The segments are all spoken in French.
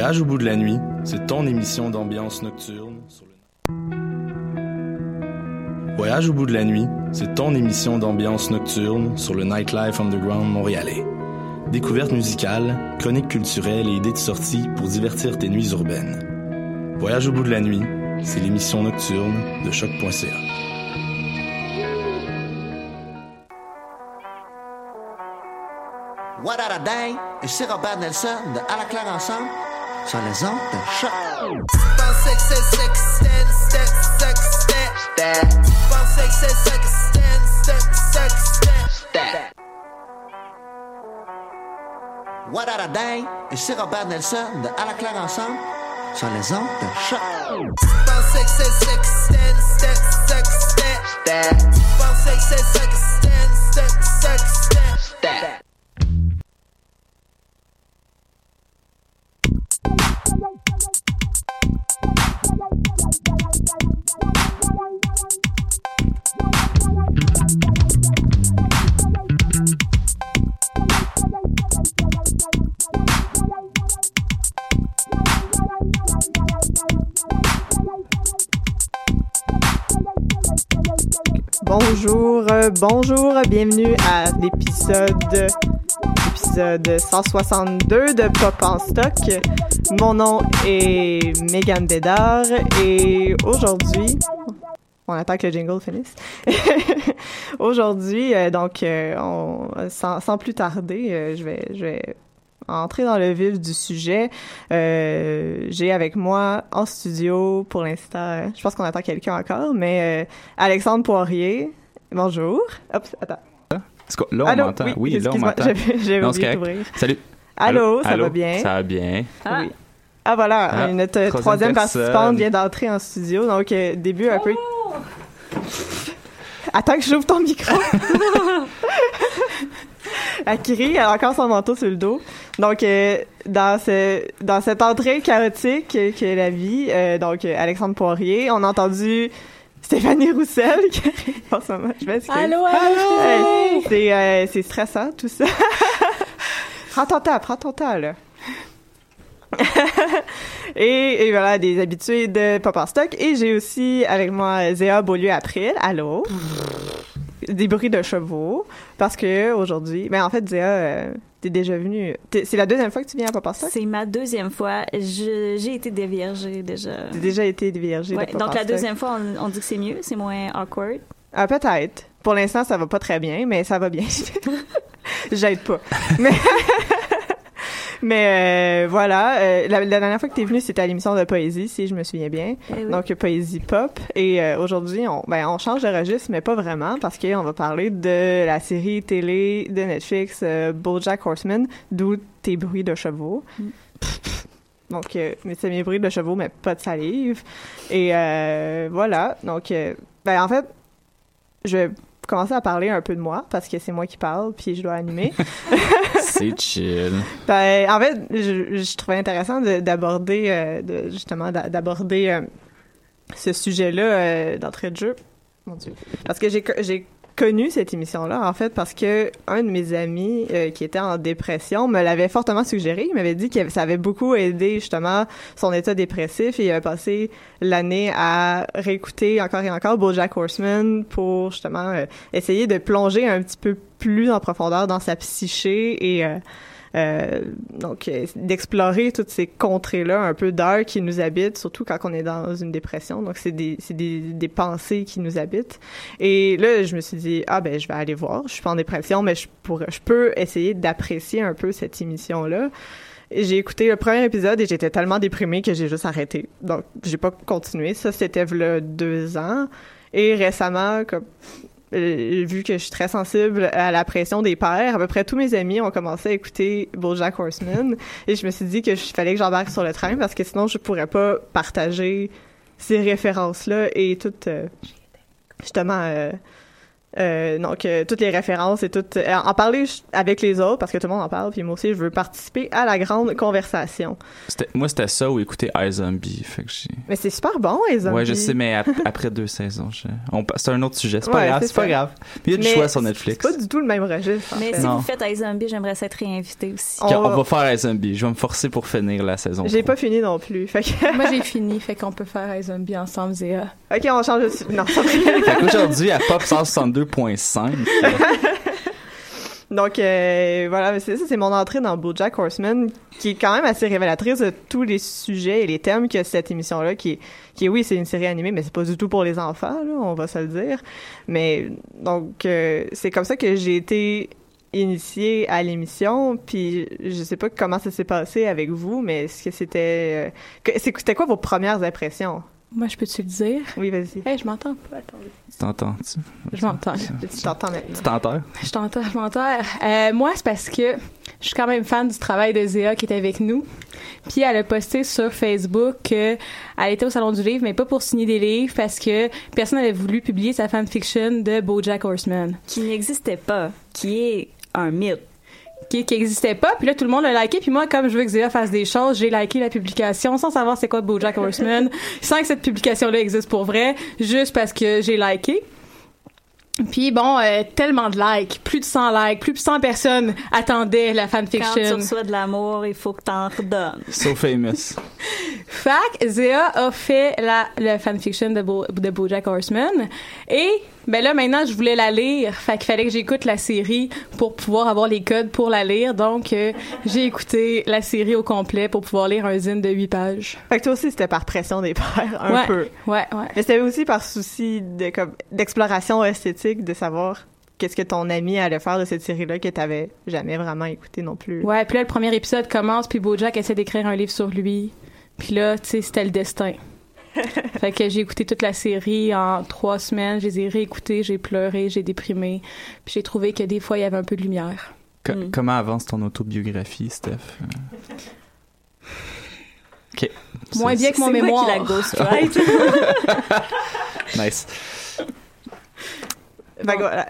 Voyage au bout de la nuit, c'est ton émission d'ambiance nocturne sur le... Voyage au bout de la nuit, c'est ton émission d'ambiance nocturne sur le Nightlife Underground montréalais. Découvertes musicales, chroniques culturelles et idées de sortie pour divertir tes nuits urbaines. Voyage au bout de la nuit, c'est l'émission nocturne de choc.ca. What a Robert Nelson À la sur les ondes de choc. What a day? C'est Robert Nelson de À la claire ensemble sur les ondes de choc. Euh, bonjour, bienvenue à l'épisode épisode 162 de Pop en stock. Mon nom est Megan Bédard et aujourd'hui, on attend que le jingle finisse. aujourd'hui, euh, donc, euh, sans, sans plus tarder, euh, je vais entrer dans le vif du sujet. Euh, j'ai avec moi en studio, pour l'instant, euh, je pense qu'on attend quelqu'un encore, mais euh, Alexandre Poirier. Bonjour. Hop, attends. Que- Là, on Allô? m'entend. Oui, Oui, là, on m'entend. j'avais- oublié d'ouvrir. Salut. Allô, ça Allô? va bien? Ça va bien. Oui. Ah voilà, Ah, notre troisième participante vient d'entrer en studio, donc euh, début un peu... Attends que j'ouvre ton micro. Crie, elle a encore son manteau sur le dos. Donc, euh, dans, ce, dans cette entrée chaotique que que la vie, euh, donc Alexandre Poirier, on a entendu Stéphanie Roussel qui arrive en ce moment. Je m'excuse. Allô, allô, c'est, euh, c'est stressant, tout ça. prends ton temps, prends ton temps, là. et, et voilà, des habitués de Pop en Stock. Et j'ai aussi avec moi Zéa Beaulieu-April. Allô? Des bruits de chevaux. Parce que aujourd'hui, ben en fait, Zéa, euh, t'es déjà venue. C'est la deuxième fois que tu viens à Stock? C'est ma deuxième fois. Je- J'ai été déviergée déjà. T'as déjà été viergée Ouais, de donc la deuxième fois, on, on dit que c'est mieux, c'est moins awkward. Ah, peut-être. Pour l'instant, ça va pas très bien, mais ça va bien. J'aide pas. Mais, mais euh, voilà. euh, la, la dernière fois que t'es venu, c'était à l'émission de poésie, si je me souviens bien. Eh oui. Donc, poésie pop. Et euh, aujourd'hui, on, ben, on change de registre, mais pas vraiment, parce qu'on va parler de la série télé de Netflix BoJack Horseman, d'où tes bruits de chevaux. Mm. Donc, mais c'est mes bruits de chevaux, mais pas de salive. Et voilà. Donc, ben, en fait, je vais commencer à parler un peu de moi, parce que c'est moi qui parle, puis je dois animer. C'est chill. Ben, en fait, je, je trouvais intéressant de- d'aborder, euh, justement, d'a- d'aborder euh, ce sujet-là euh, d'entrée de jeu. Mon Dieu. Parce que j'ai connu cette émission-là, en fait, parce que un de mes amis euh, qui était en dépression me l'avait fortement suggéré. Il m'avait dit que ça avait beaucoup aidé, justement, son état dépressif et il avait passé l'année à réécouter encore et encore BoJack Horseman pour, justement, euh, essayer de plonger un petit peu plus en profondeur dans sa psyché et... euh, donc, euh, d'explorer toutes ces contrées-là un peu dark qui nous habitent, surtout quand on est dans une dépression. Donc, c'est des, des, des pensées qui nous habitent. Et là, je me suis dit, ah ben, je vais aller voir. Je suis pas en dépression, mais je, pourrais, je peux essayer d'apprécier un peu cette émission-là. J'ai écouté le premier épisode et j'étais tellement déprimée que j'ai juste arrêté. Donc, j'ai pas continué. Ça, c'était deux ans. Et récemment, comme euh, vu que je suis très sensible à la pression des pères, à peu près tous mes amis ont commencé à écouter BoJack Horseman. Et je me suis dit que je fallait que j'embarque sur le train parce que sinon je pourrais pas partager ces références là et tout euh, justement euh, donc, euh, toutes les références et tout. euh, en parler avec les autres, parce que tout le monde en parle, puis moi aussi, je veux participer à la grande conversation. C'était- Moi, c'était ça ou écouter iZombie. Fait que. Mais c'est super bon, les zombies. Ouais, je sais, mais ap- après deux saisons, je- c'est un autre sujet. C'est pas Ouais, grave, c'est pas il y a du Mais choix sur Netflix. C'est pas du tout le même registre. Mais fait. si Non. vous faites iZombie, j'aimerais ça être réinvité aussi. On Ok, On, va- va faire iZombie. Je vais me forcer pour finir la saison. J'ai pas fini non plus. Fait que, Moi, j'ai fini, fait qu'on peut faire un zombie ensemble, Zéa. ok, on change de Non, qu'aujourd'hui, à Pop 162.5, Donc euh, voilà, c'est ça, c'est mon entrée dans BoJack Horseman, qui est quand même assez révélatrice de tous les sujets et les thèmes que cette émission-là, qui est, qui est oui, c'est une série animée, mais c'est pas du tout pour les enfants, là, on va se le dire. Mais donc euh, c'est comme ça que j'ai été initiée à l'émission, puis je sais pas comment ça s'est passé avec vous, mais est-ce que c'était, euh, c'était quoi vos premières impressions? Moi, je peux-tu le dire? Oui, vas-y. Hey, je m'entends pas, attendez. tu t'entends-tu? Je m'entends. Tu t'entends maintenant. Tu t'entends? Je t'entends, je m'entends. Euh, moi, c'est parce que je suis quand même fan du travail de Zéa qui est avec nous. Puis elle a posté sur Facebook qu'elle était au Salon du Livre, mais pas pour signer des livres, parce que personne n'avait voulu publier sa fanfiction de BoJack Horseman, Qui n'existait pas, qui est un mythe. Qui qui existait pas. Puis là, tout le monde l'a liké. Puis moi, comme je veux que Zéa fasse des choses, j'ai liké la publication sans savoir c'est quoi BoJack Horseman, sans que cette publication-là existe pour vrai, juste parce que j'ai liké. Puis bon, euh, tellement de likes, plus de 100 likes, plus de 100 personnes attendaient la Quand tu fanfiction. reçois de l'amour, il faut que t'en redonnes. So famous. Fac, Zéa a fait la, la fanfiction de, Bo, de BoJack Horseman. Et, ben là, maintenant, je voulais la lire. Fait qu'il fallait que j'écoute la série pour pouvoir avoir les codes pour la lire. Donc, euh, j'ai écouté la série au complet pour pouvoir lire un zine de 8 pages. Fait que toi aussi, c'était par pression des pères, un ouais, peu. Ouais, ouais. Mais c'était aussi par souci de comme d'exploration esthétique, de savoir qu'est-ce que ton ami allait faire de cette série-là que t'avais jamais vraiment écouté non plus. Ouais, puis là, le premier épisode commence, puis BoJack essaie d'écrire un livre sur lui. Puis là, tu sais, c'était le destin. fait que j'ai écouté toute la série en trois semaines, je les ai réécoutées, j'ai pleuré, j'ai déprimé, puis j'ai trouvé que des fois, il y avait un peu de lumière. Co- Mm. Comment avance ton autobiographie, Steph? OK. Moins bien que mon C'est moi mémoire. qui la ghostwrite. Nice.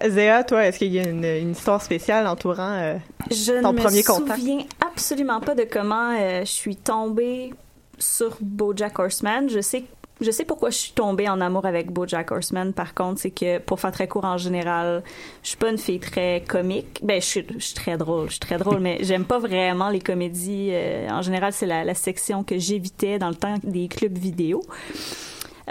Zéa, toi, est-ce qu'il y a une, une histoire spéciale entourant euh, Je Ton ne me premier contact? souviens absolument pas de comment euh, je suis tombée sur BoJack Horseman. Je sais je sais pourquoi je suis tombée en amour avec BoJack Horseman. Par contre, c'est que pour faire très court en général, je suis pas une fille très comique. Ben, je suis, je suis très drôle, je suis très drôle, mais j'aime pas vraiment les comédies. euh, en général, c'est la, la section que j'évitais dans le temps des clubs vidéo.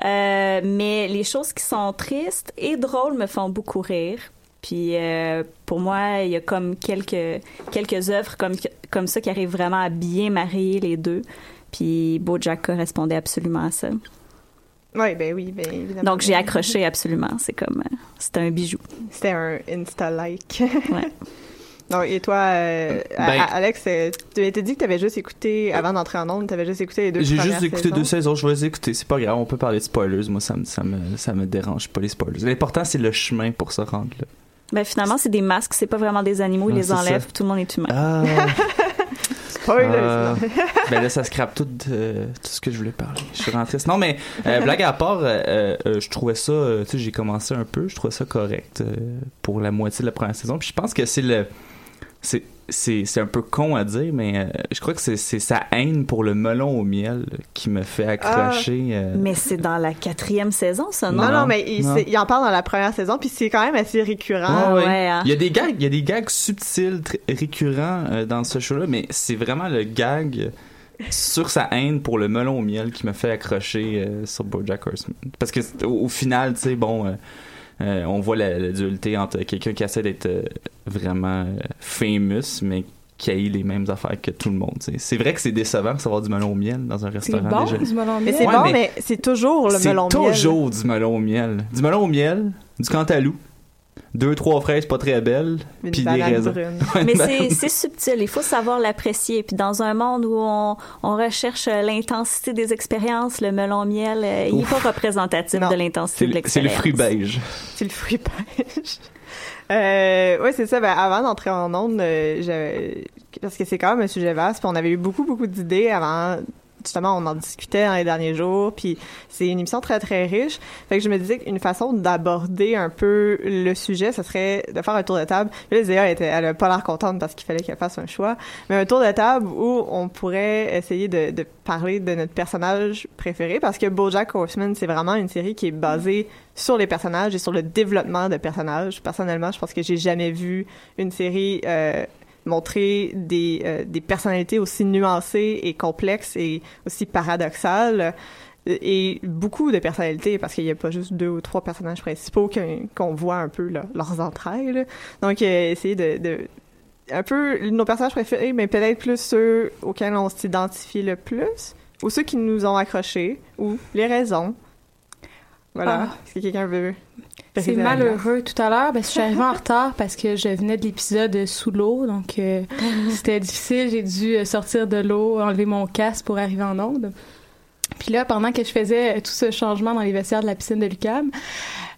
Euh, mais les choses qui sont tristes et drôles me font beaucoup rire. Puis euh, pour moi, il y a comme quelques quelques œuvres comme comme ça qui arrivent vraiment à bien marier les deux. Puis BoJack correspondait absolument à ça. Oui, ben oui, ben évidemment. Donc j'ai accroché absolument. C'est comme euh, c'était un bijou. C'était un Insta-like. Ouais. Donc, et toi, euh, Ben- Alex, euh, tu m'étais dit que t'avais juste écouté, avant d'entrer en ondes, t'avais juste écouté les deux J'ai juste écouté saisons. deux saisons, je vais les écouter, c'est pas grave, on peut parler de spoilers, moi ça me, ça me, ça me dérange pas les spoilers. L'important c'est le chemin pour se rendre là. Ben finalement, c'est des masques, c'est pas vraiment des animaux, ils les enlèvent, ça. tout le monde est humain. Ah, Spoilers, Ah. là. ben là ça scrape tout, euh, tout ce que je voulais parler. Je suis rentré. Non mais euh, blague à part, euh, euh, je trouvais ça, euh, tu sais j'ai commencé un peu, je trouvais ça correct euh, pour la moitié de la première saison. Puis je pense que c'est le, c'est c'est c'est un peu con à dire, mais euh, je crois que c'est c'est sa haine pour le melon au miel qui me fait accrocher. euh, Mais c'est dans la quatrième saison, ça, non? Non, non, mais il, non. c'est- il en parle dans la première saison, puis c'est quand même assez récurrent. Ah ouais. ouais, hein. Il y a des gags, il y a des gags subtils, récurrents euh, dans ce show-là, mais c'est vraiment le gag sur sa haine pour le melon au miel qui me fait accrocher euh, sur BoJack Horseman. Parce que c'est- au, au final, tu sais, bon, euh, on voit la, la dualité entre quelqu'un qui essaie d'être euh, vraiment euh, famous, mais qui a eu les mêmes affaires que tout le monde. C'est vrai que c'est décevant de savoir du melon au miel dans un C'est restaurant bon, déjà. du melon Mais miel? c'est Ouais, bon, mais mais, c'est toujours le C'est melon miel. toujours du melon au miel. Du melon au miel, du cantalou, deux, trois fraises pas très belles, puis des raisins. Mais c'est subtil, il faut savoir l'apprécier. Puis dans un monde où on, on recherche euh, l'intensité des expériences, le melon miel, euh, il n'est pas représentatif Non. de l'intensité de le, c'est le l'expérience. fruit beige. C'est le fruit beige. Euh, ouais, c'est ça. Ben, avant d'entrer en ondes, euh, parce que c'est quand même un sujet vaste, puis on avait eu beaucoup, beaucoup d'idées avant justement, on en discutait dans les derniers jours, puis c'est une émission très, très riche. Fait que je me disais qu'une façon d'aborder un peu le sujet, ce serait de faire un tour de table. Là, Zéa, était, elle a pas l'air contente parce qu'il fallait qu'elle fasse un choix, mais un tour de table où on pourrait essayer de, de parler de notre personnage préféré, parce que BoJack Horseman, c'est vraiment une série qui est basée sur les personnages et sur le développement de personnages. Personnellement, je pense que j'ai jamais vu une série euh, montrer des, euh, des personnalités aussi nuancées et complexes et aussi paradoxales euh, et beaucoup de personnalités parce qu'il n'y a pas juste deux ou trois personnages principaux qu'on voit un peu là, leurs entrailles. là. Donc, euh, essayer de, de un peu nos personnages préférés, mais peut-être plus ceux auxquels on s'identifie le plus ou ceux qui nous ont accrochés ou les raisons. Voilà. Ah. Est-ce que quelqu'un veut C'est malheureux tout à l'heure. Ben, je suis arrivée en retard parce que je venais de l'épisode sous l'eau, donc euh, c'était difficile. J'ai dû euh, sortir de l'eau, enlever mon casque pour arriver en onde. Puis là, pendant que je faisais euh, tout ce changement dans les vestiaires de la piscine de Lucam,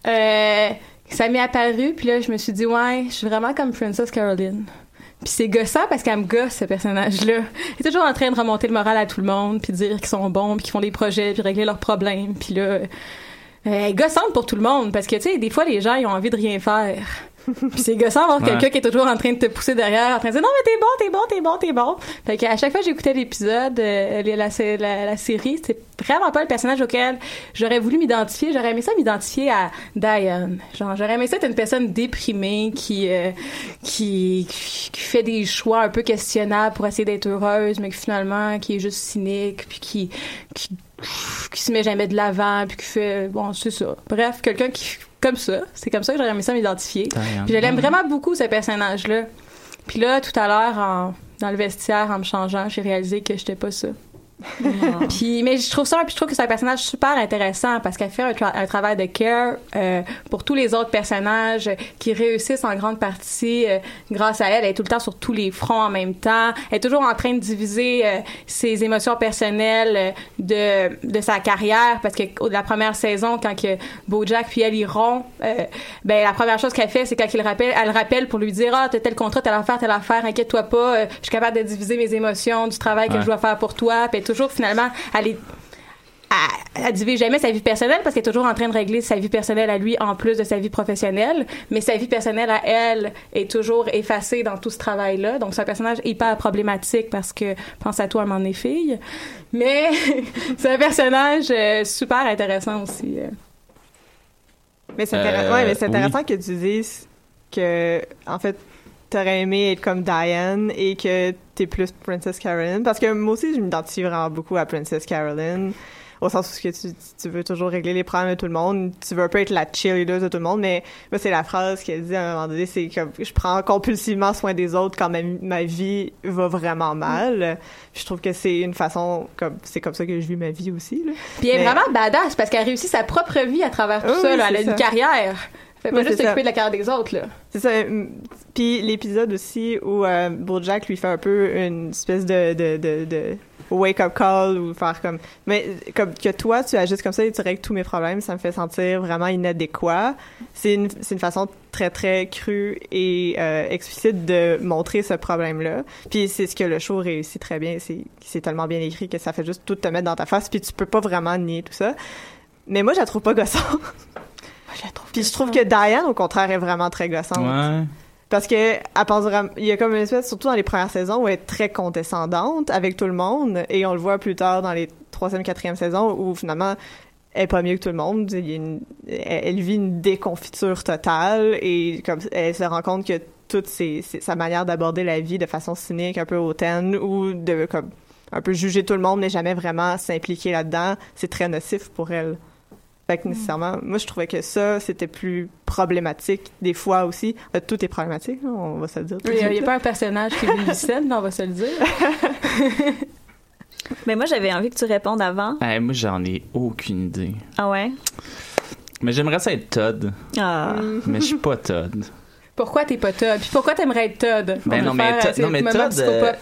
euh, ça m'est apparu. Puis là, je me suis dit, ouais, je suis vraiment comme Princess Caroline. Puis c'est gossant parce qu'elle me gosse, ce personnage-là. Elle est toujours en train de remonter le moral à tout le monde, puis de dire qu'ils sont bons, puis qu'ils font des projets, puis régler leurs problèmes. Puis là, euh, elle est gossante pour tout le monde parce que, tu sais, des fois, les gens, ils ont envie de rien faire. Puis c'est gossant d'avoir Ouais. quelqu'un qui est toujours en train de te pousser derrière, en train de dire non mais t'es bon, t'es bon, t'es bon, t'es bon. Fait qu'à chaque fois que j'écoutais l'épisode, euh, la, la, la, la série, c'est vraiment pas le personnage auquel j'aurais voulu m'identifier. J'aurais aimé ça m'identifier à Diane. Genre j'aurais aimé ça être une personne déprimée qui euh, qui qui fait des choix un peu questionnables pour essayer d'être heureuse, mais qui finalement qui est juste cynique puis qui qui qui se met jamais de l'avant puis qui fait bon c'est ça. Bref, quelqu'un qui comme ça, c'est comme ça que j'aurais aimé ça m'identifier. Puis je l'aime vraiment beaucoup, ce personnage-là. Puis là, tout à l'heure, en- dans le vestiaire, en me changeant, j'ai réalisé que j'étais pas ça. Puis, mais je trouve ça, puis je trouve que c'est un personnage super intéressant parce qu'elle fait un, tra- un travail de care euh, pour tous les autres personnages qui réussissent en grande partie euh, grâce à elle. Elle est tout le temps sur tous les fronts en même temps. Elle est toujours en train de diviser euh, ses émotions personnelles de, de sa carrière parce que la première saison, quand que BoJack puis elle iront, euh, ben la première chose qu'elle fait, c'est quand il rappelle, elle le rappelle pour lui dire ah t'as tel contrat, telle affaire, telle affaire, inquiète-toi pas, euh, je suis capable de diviser mes émotions du travail que Ouais. je dois faire pour toi. Puis toujours finalement, elle est elle, divise jamais sa vie personnelle parce qu'elle est toujours en train de régler sa vie personnelle à lui en plus de sa vie professionnelle, mais sa vie personnelle à elle est toujours effacée dans tout ce travail-là. Donc c'est un personnage hyper problématique parce que pense à toi, m'en est fille, mais c'est un personnage euh, super intéressant aussi. euh. Mais c'est intéressant, Euh, ouais, mais c'est oui. intéressant que tu dises que, en fait, t'aurais aimé être comme Diane et que t'es plus Princess Caroline. Parce que moi aussi, je m'identifie vraiment beaucoup à Princess Caroline. Au sens où que tu, tu veux toujours régler les problèmes de tout le monde. Tu veux un peu être la cheerleader de tout le monde. Mais moi, c'est la phrase qu'elle dit à un moment donné, c'est que je prends compulsivement soin des autres quand ma, ma vie va vraiment mal. Puis je trouve que c'est une façon, comme, c'est comme ça que je vis ma vie aussi, là. Puis elle est Mais- vraiment badass parce qu'elle réussit sa propre vie à travers tout Oui, ça. là. Elle a une ça. carrière. Fait pas juste s'occuper de la carrière des autres. Là. C'est ça. hum, Puis l'épisode aussi où euh, BoJack lui fait un peu une espèce de, de, de, de wake-up call ou faire comme... Mais comme que toi, tu agisses comme ça et tu règles tous mes problèmes, ça me fait sentir vraiment inadéquat. C'est une, c'est une façon très, très crue et euh, explicite de montrer ce problème-là. Puis c'est ce que le show réussit très bien. C'est c'est tellement bien écrit que ça fait juste tout te mettre dans ta face puis tu peux pas vraiment nier tout ça. Mais moi, je la trouve pas gossante. Puis je trouve que Diane, au contraire, est vraiment très gossante. Ouais. Parce que elle pense vraiment, il y a comme une espèce, surtout dans les premières saisons, où elle est très condescendante avec tout le monde, et on le voit plus tard dans les troisième, quatrième saisons, où finalement elle est pas mieux que tout le monde. Il y a une- elle, elle vit une déconfiture totale, et comme elle se rend compte que toute ses- ses- sa manière d'aborder la vie de façon cynique, un peu hautaine, ou de comme un peu juger tout le monde, mais jamais vraiment s'impliquer là-dedans, c'est très nocif pour elle. Fait que nécessairement, moi je trouvais que ça, c'était plus problématique des fois aussi. Euh, tout est problématique, on va se le dire. Il n'y a, pas un personnage qui est Vincent, là, on va se le dire. Mais moi, j'avais envie que tu répondes avant. Eh, moi, j'en ai aucune idée. Ah ouais? Mais j'aimerais ça être Todd, Ah. mais je suis pas Todd. Pourquoi t'es pas Todd? Puis pourquoi t'aimerais être Todd? Ben On non, mais euh, non, mais Todd, euh.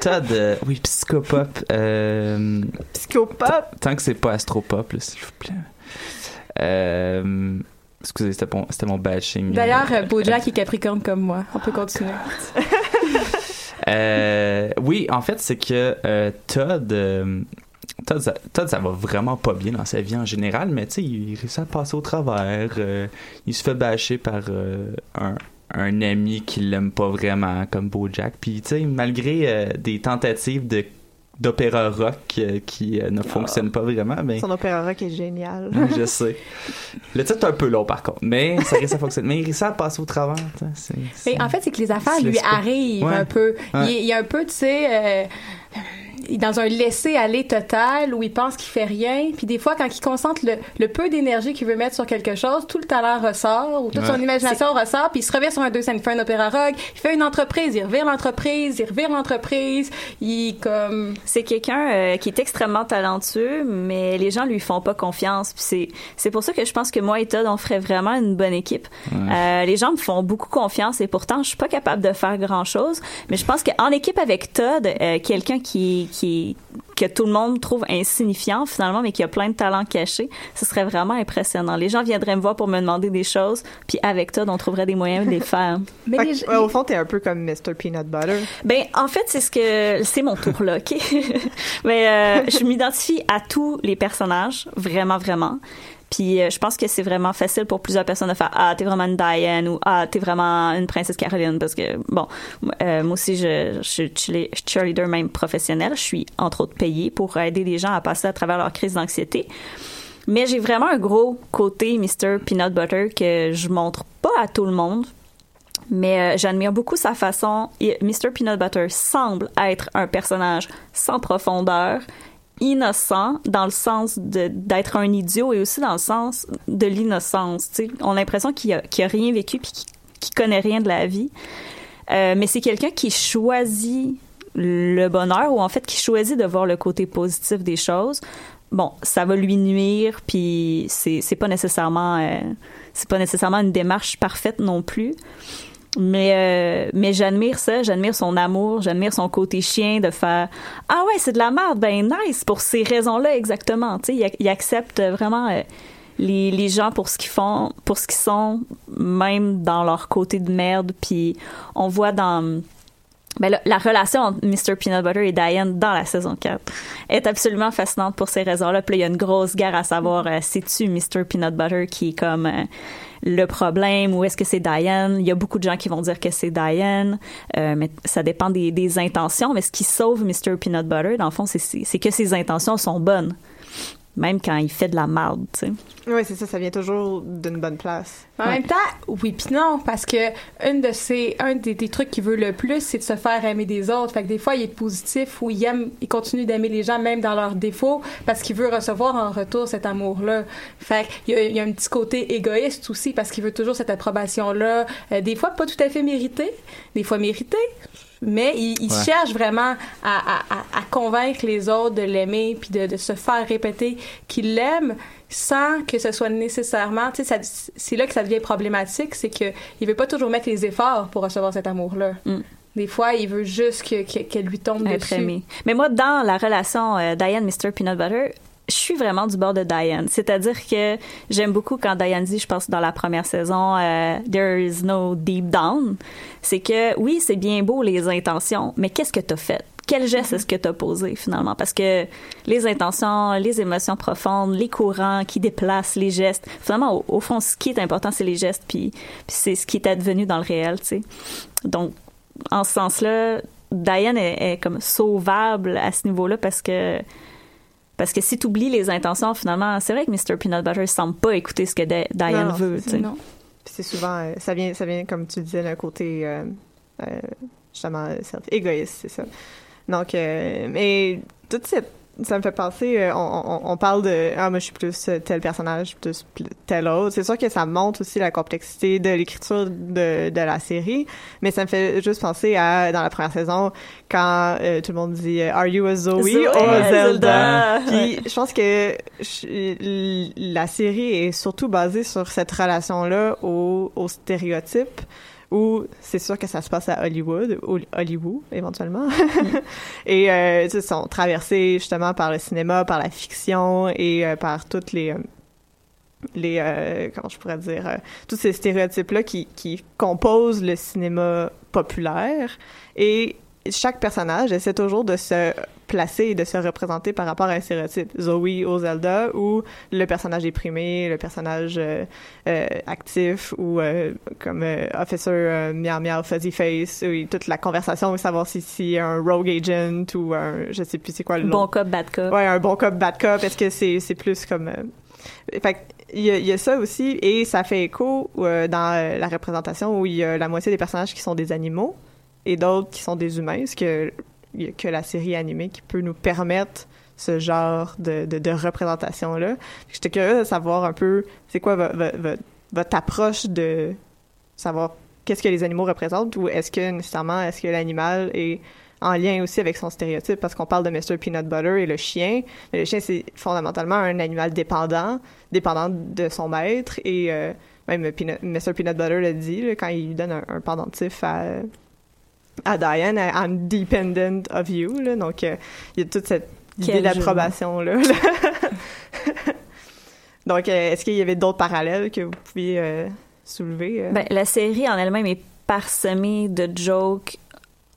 Todd, euh, oui, psychopop. Euh, Psychopop! tant que c'est pas astropop, là, s'il vous plaît. Euh, excusez, c'était mon, mon bashing. D'ailleurs, euh, Bojack est Capricorne comme moi. On peut continuer. Euh, oui, en fait, c'est que euh, Todd, Todd, ça, Todd, ça va vraiment pas bien dans sa vie en général, mais tu sais, il réussit à passer au travers. il se fait bâcher par un, un ami qui l'aime pas vraiment, comme Bojack. Puis, tu sais, malgré des tentatives de d'opéra rock euh, qui euh, ne fonctionnent pas vraiment, mais Son opéra rock est génial. je sais. Le titre est un peu long par contre, mais ça risque à fonctionner. Mais il réussit à passer au travers. Mais en fait, c'est que les affaires lui arrivent Ouais. un peu. Il, Ouais. il est un peu, tu sais, euh, dans un laisser-aller total où il pense qu'il fait rien. Puis des fois, quand il concentre le, le peu d'énergie qu'il veut mettre sur quelque chose, tout le talent ressort ou toute Ouais. son imagination ressort. Puis il se revient sur un deux scènes, il fait un opéra rock, il fait une entreprise, il revire l'entreprise, il revire l'entreprise. Il comme... C'est quelqu'un euh, qui est extrêmement talentueux, mais les gens lui font pas confiance. Puis c'est c'est pour ça que je pense que moi et Todd on ferait vraiment une bonne équipe. Euh, les gens me font beaucoup confiance et pourtant je suis pas capable de faire grand chose. Mais je pense qu'en équipe avec Todd, euh, quelqu'un qui qui que tout le monde trouve insignifiant finalement, mais qui a plein de talents cachés, ce serait vraiment impressionnant. Les gens viendraient me voir pour me demander des choses, puis avec Todd on trouverait des moyens de les faire. Mais Fait les- que, ouais, au fond, t'es un peu comme Mr. Peanut Butter. Ben, en fait, c'est ce que c'est mon tour là, ok? Mais euh, je m'identifie à tous les personnages, vraiment, vraiment. Puis euh, je pense que c'est vraiment facile pour plusieurs personnes de faire ah t'es vraiment une Diane ou ah t'es vraiment une princesse Caroline parce que bon euh, moi aussi je, je suis cheerle- cheerleader même professionnelle je suis entre autres payée pour aider les gens à passer à travers leur crise d'anxiété mais j'ai vraiment un gros côté Mr. Peanut Butter que je montre pas à tout le monde mais euh, j'admire beaucoup sa façon. Mr. Peanut Butter semble être un personnage sans profondeur, innocent dans le sens d'être un idiot et aussi dans le sens de l'innocence. On a l'impression qu'il a, a rien vécu puis qu'il, connaît rien de la vie. Euh, mais c'est quelqu'un qui choisit le bonheur ou en fait qui choisit de voir le côté positif des choses. Bon, ça va lui nuire puis c'est pas nécessairement euh, c'est pas nécessairement une démarche parfaite non plus. Mais euh, mais j'admire ça, j'admire son amour, j'admire son côté chien de faire ah ouais c'est de la merde ben nice pour ces raisons-là exactement tu sais il, ac- il accepte vraiment euh, les, les gens pour ce qu'ils font pour ce qu'ils sont même dans leur côté de merde. Puis on voit dans ben, la, la relation entre Mr. Peanut Butter et Diane dans la saison 4 est absolument fascinante pour ces raisons-là. Puis il y a une grosse guerre à savoir euh, c'est-tu Mr. Peanut Butter qui est comme euh, le problème ou est-ce que c'est Diane? Il y a beaucoup de gens qui vont dire que c'est Diane, euh, mais ça dépend des, des intentions. Mais ce qui sauve Mr. Peanut Butter, dans le fond, c'est que ses intentions sont bonnes. Même quand il fait de la merde, tu sais. Oui, c'est ça, ça vient toujours d'une bonne place. En même temps, oui puis non, parce que une de ces, un des, des trucs qu'il veut le plus, c'est de se faire aimer des autres. Fait que des fois, il est positif ou il aime, il continue d'aimer les gens même dans leurs défauts parce qu'il veut recevoir en retour cet amour-là. Fait qu'il y a, il y a un petit côté égoïste aussi parce qu'il veut toujours cette approbation-là. Euh, des fois, pas tout à fait méritée, des fois méritée. Mais il, il Ouais. cherche vraiment à, à, à, à convaincre les autres de l'aimer puis de, de se faire répéter qu'il l'aime sans que ce soit nécessairement tu sais c'est là que ça devient problématique c'est que il veut pas toujours mettre les efforts pour recevoir cet amour là Mm. des fois il veut juste que que- qu'elle lui tombe être dessus aimé. Mais moi, dans la relation euh, Diane-Mr. Peanut Butter, je suis vraiment du bord de Diane. C'est-à-dire que j'aime beaucoup quand Diane dit, je pense dans la première saison, euh, There is no deep down. C'est que oui, c'est bien beau les intentions, mais qu'est-ce que t'as fait? Quel geste est-ce que t'as posé finalement? Parce que les intentions, les émotions profondes, les courants qui déplacent, les gestes, finalement, au, au fond, ce qui est important, c'est les gestes, puis, puis c'est ce qui est advenu dans le réel, tu sais. Donc, en ce sens-là, Diane est, est comme sauvable à ce niveau-là parce que parce que si tu oublies les intentions, finalement, c'est vrai que Mr. Peanut Butter semble pas écouter ce que Di- Diane Non, veut. non Puis c'est souvent, euh, ça vient, ça vient, comme tu disais, d'un côté, euh, euh, justement, égoïste, c'est ça. Donc, mais tout cette, ça me fait penser, euh, on, on, on parle de, ah, moi, je suis plus euh, tel personnage, plus pl- tel autre. C'est sûr que ça montre aussi la complexité de l'écriture de, de la série, mais ça me fait juste penser à, dans la première saison, quand euh, tout le monde dit, Are you a Zoe, Zoé, or a Zelda? Zelda. Puis je pense que je- la série est surtout basée sur cette relation-là au, au stéréotype où c'est sûr que ça se passe à Hollywood, ou Hollywood éventuellement, et euh, sais, sont traversés justement par le cinéma, par la fiction et euh, par toutes les euh, les euh, comment je pourrais dire euh, tous ces stéréotypes là qui qui composent le cinéma populaire. Et chaque personnage essaie toujours de se placer et de se représenter par rapport à un stéréotype. Zoe au Zelda ou le personnage déprimé, le personnage euh, euh, actif ou euh, comme Officer Meow Meow Fuzzy Face ou toute la conversation ou savoir si c'est un rogue agent ou un je sais plus c'est quoi le nom. Bon cop, bad cop. Ouais, un bon cop, bad cop. Est-ce que c'est c'est plus comme fait il y, a, il y a ça aussi et ça fait écho euh, dans la représentation où il y a la moitié des personnages qui sont des animaux et d'autres qui sont des humains, ce que que la série animée qui peut nous permettre ce genre de, de, de représentation là. J'étais curieuse de savoir un peu c'est quoi vo- vo- vo- votre approche de savoir qu'est-ce que les animaux représentent ou est-ce que nécessairement est-ce que l'animal est en lien aussi avec son stéréotype? Parce qu'on parle de Mr. Peanut Butter et le chien. Mais le chien, c'est fondamentalement un animal dépendant, dépendant de son maître et euh, même Peanut- Mr. Peanut Butter le dit quand il lui donne un, un pendentif à, à Diane, à- I'm dependent of you. Là, donc, euh, il y a toute cette idée d'approbation là. donc, euh, est-ce qu'il y avait d'autres parallèles que vous pouviez euh, soulever? Ben, la série en elle-même est parsemée de jokes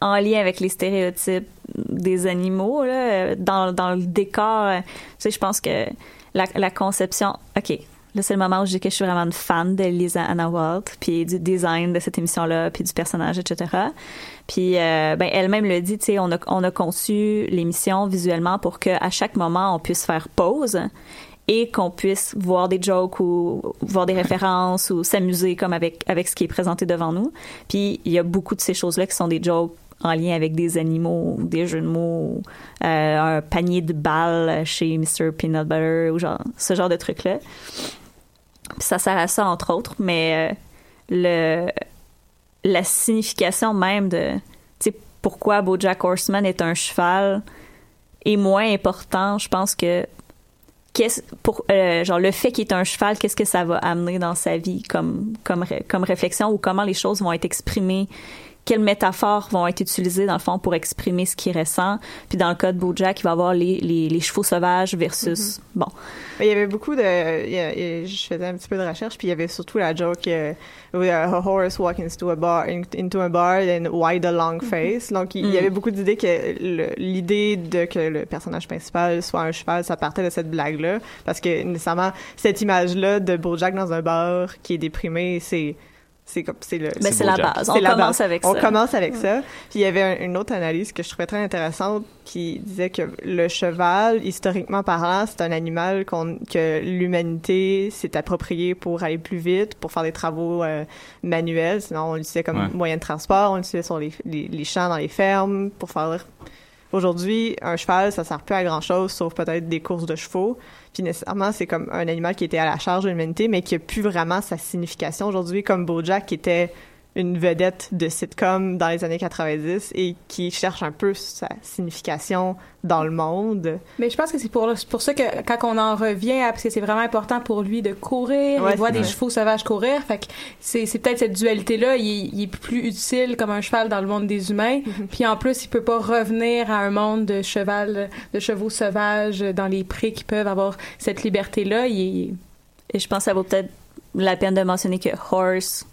en lien avec les stéréotypes des animaux là, dans, dans le décor. Tu sais, je pense que la, la conception... OK, là, c'est le moment où je dis que je suis vraiment une fan de Lisa Anna Walt, puis du design de cette émission-là, puis du personnage, etc. Puis, euh, ben, elle-même le dit, tu sais, on a, on a conçu l'émission visuellement pour qu'à chaque moment, on puisse faire pause et qu'on puisse voir des jokes ou voir des références ou s'amuser comme avec avec ce qui est présenté devant nous. Puis il y a beaucoup de ces choses-là qui sont des jokes en lien avec des animaux, des jeux de mots, euh, un panier de balles chez Mr. Peanut Butter ou genre ce genre de trucs là. Puis ça sert à ça entre autres, mais euh, la signification même de pourquoi BoJack Horseman est un cheval est moins important, je pense que qu'est-ce pour euh, genre le fait qu'il est un cheval, qu'est-ce que ça va amener dans sa vie comme réflexion ou comment les choses vont être exprimées quelles métaphores vont être utilisées dans le fond pour exprimer ce qu'il ressent. Puis dans le cas de BoJack, il va avoir les, les, les chevaux sauvages versus bon. Il y avait beaucoup de. a- je faisais un petit peu de recherche, puis il y avait surtout la joke euh, with a horse walking into a bar, in- into a bar, and why the long face? Donc, il, y avait beaucoup d'idées que l'idée de que le personnage principal soit un cheval, ça partait de cette blague-là. Parce que, nécessairement, cette image-là de Bojack dans un bar qui est déprimé, c'est. C'est comme c'est le Ben, c'est la base. c'est On la commence base. avec On ça. commence avec ça. Puis il y avait un- une autre analyse que je trouvais très intéressante qui disait que le cheval, historiquement parlant, c'est un animal qu'on, que l'humanité s'est approprié pour aller plus vite, pour faire des travaux euh, manuels. Sinon, on l'utilisait comme Ouais. moyen de transport, on l'utilisait sur les, les, les champs, dans les fermes, pour faire... Aujourd'hui, un cheval, ça sert plus à grand-chose, sauf peut-être des courses de chevaux. Puis nécessairement, c'est comme un animal qui était à la charge de l'humanité, mais qui a plus vraiment sa signification aujourd'hui, comme BoJack, qui était une vedette de sitcom dans les années 90 et qui cherche un peu sa signification dans le monde. Mais je pense que c'est pour, pour ça que quand on en revient, à- parce que c'est vraiment important pour lui de courir, Ouais, il voit des vrai. chevaux sauvages courir, fait que c'est, c'est peut-être cette dualité-là, il, est- il est plus utile comme un cheval dans le monde des humains, puis en plus, il peut pas revenir à un monde de cheval, de chevaux sauvages dans les prés qui peuvent avoir cette liberté-là, il Et je pense que ça vaut peut-être la peine de mentionner que horse,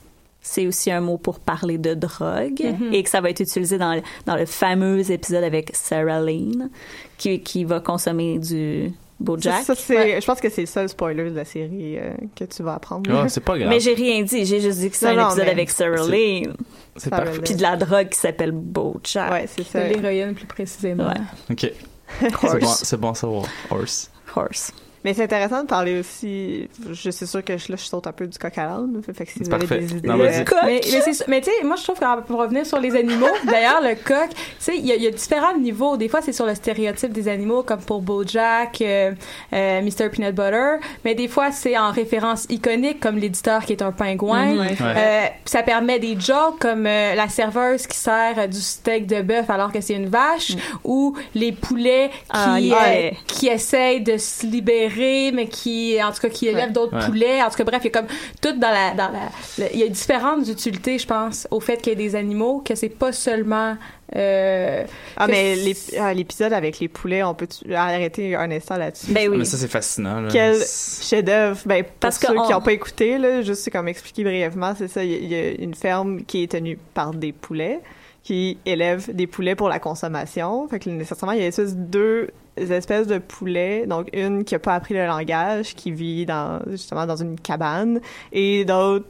c'est aussi un mot pour parler de drogue Mhm. et que ça va être utilisé dans, le- dans le fameux épisode avec Sarah Lane qui, qui va consommer du Bojack. Ça, ça, c'est, Ouais. Je pense que c'est le seul spoiler de la série euh, que tu vas apprendre. Ah, c'est pas grave. Mais j'ai rien dit, j'ai juste dit que c'est un non, épisode avec Sarah Lane c'est parfait. Puis de la drogue qui s'appelle Bojack. ouais, c'est ça. de l'héroïne plus précisément. Ouais. Ok. C'est bon, c'est bon à savoir. Horse. Horse. Mais c'est intéressant de parler aussi. Je suis sûre que je, là, je saute un peu du coq à l'âne. Fait que si vous avez des idées. Non. Mais, mais, mais tu sais, moi, je trouve que pour revenir sur les animaux, d'ailleurs, le coq, tu sais, il y, a- il y a différents niveaux. Des fois, c'est sur le stéréotype des animaux, comme pour BoJack, euh, euh, Mr. Peanut Butter. Mais des fois, c'est en référence iconique, comme l'éditeur qui est un pingouin. Ouais. Euh, ça permet des jokes comme euh, la serveuse qui sert euh, du steak de bœuf alors que c'est une vache ou les poulets qui Ah, euh, yeah. qui essayent de se libérer mais qui en tout cas qui élèvent d'autres Ouais. poulets en tout cas bref il y a comme tout dans la dans la le- il y a différentes utilités je pense au fait qu'il y ait des animaux que c'est pas seulement Euh, Ah, mais ah, l'épisode avec les poulets, on peut arrêter un instant là-dessus? Ben oui. Mais ça, c'est fascinant. Là. Quel chef-d'œuvre. Ben, pour Parce que ceux qui on- n'ont pas écouté, là, juste c'est comme expliquer brièvement, c'est ça, il y, a- il y a une ferme qui est tenue par des poulets qui élèvent des poulets pour la consommation. Fait que nécessairement, il y a espèce deux espèces de poulets, donc une qui a pas appris le langage, qui vit dans justement dans une cabane, et d'autres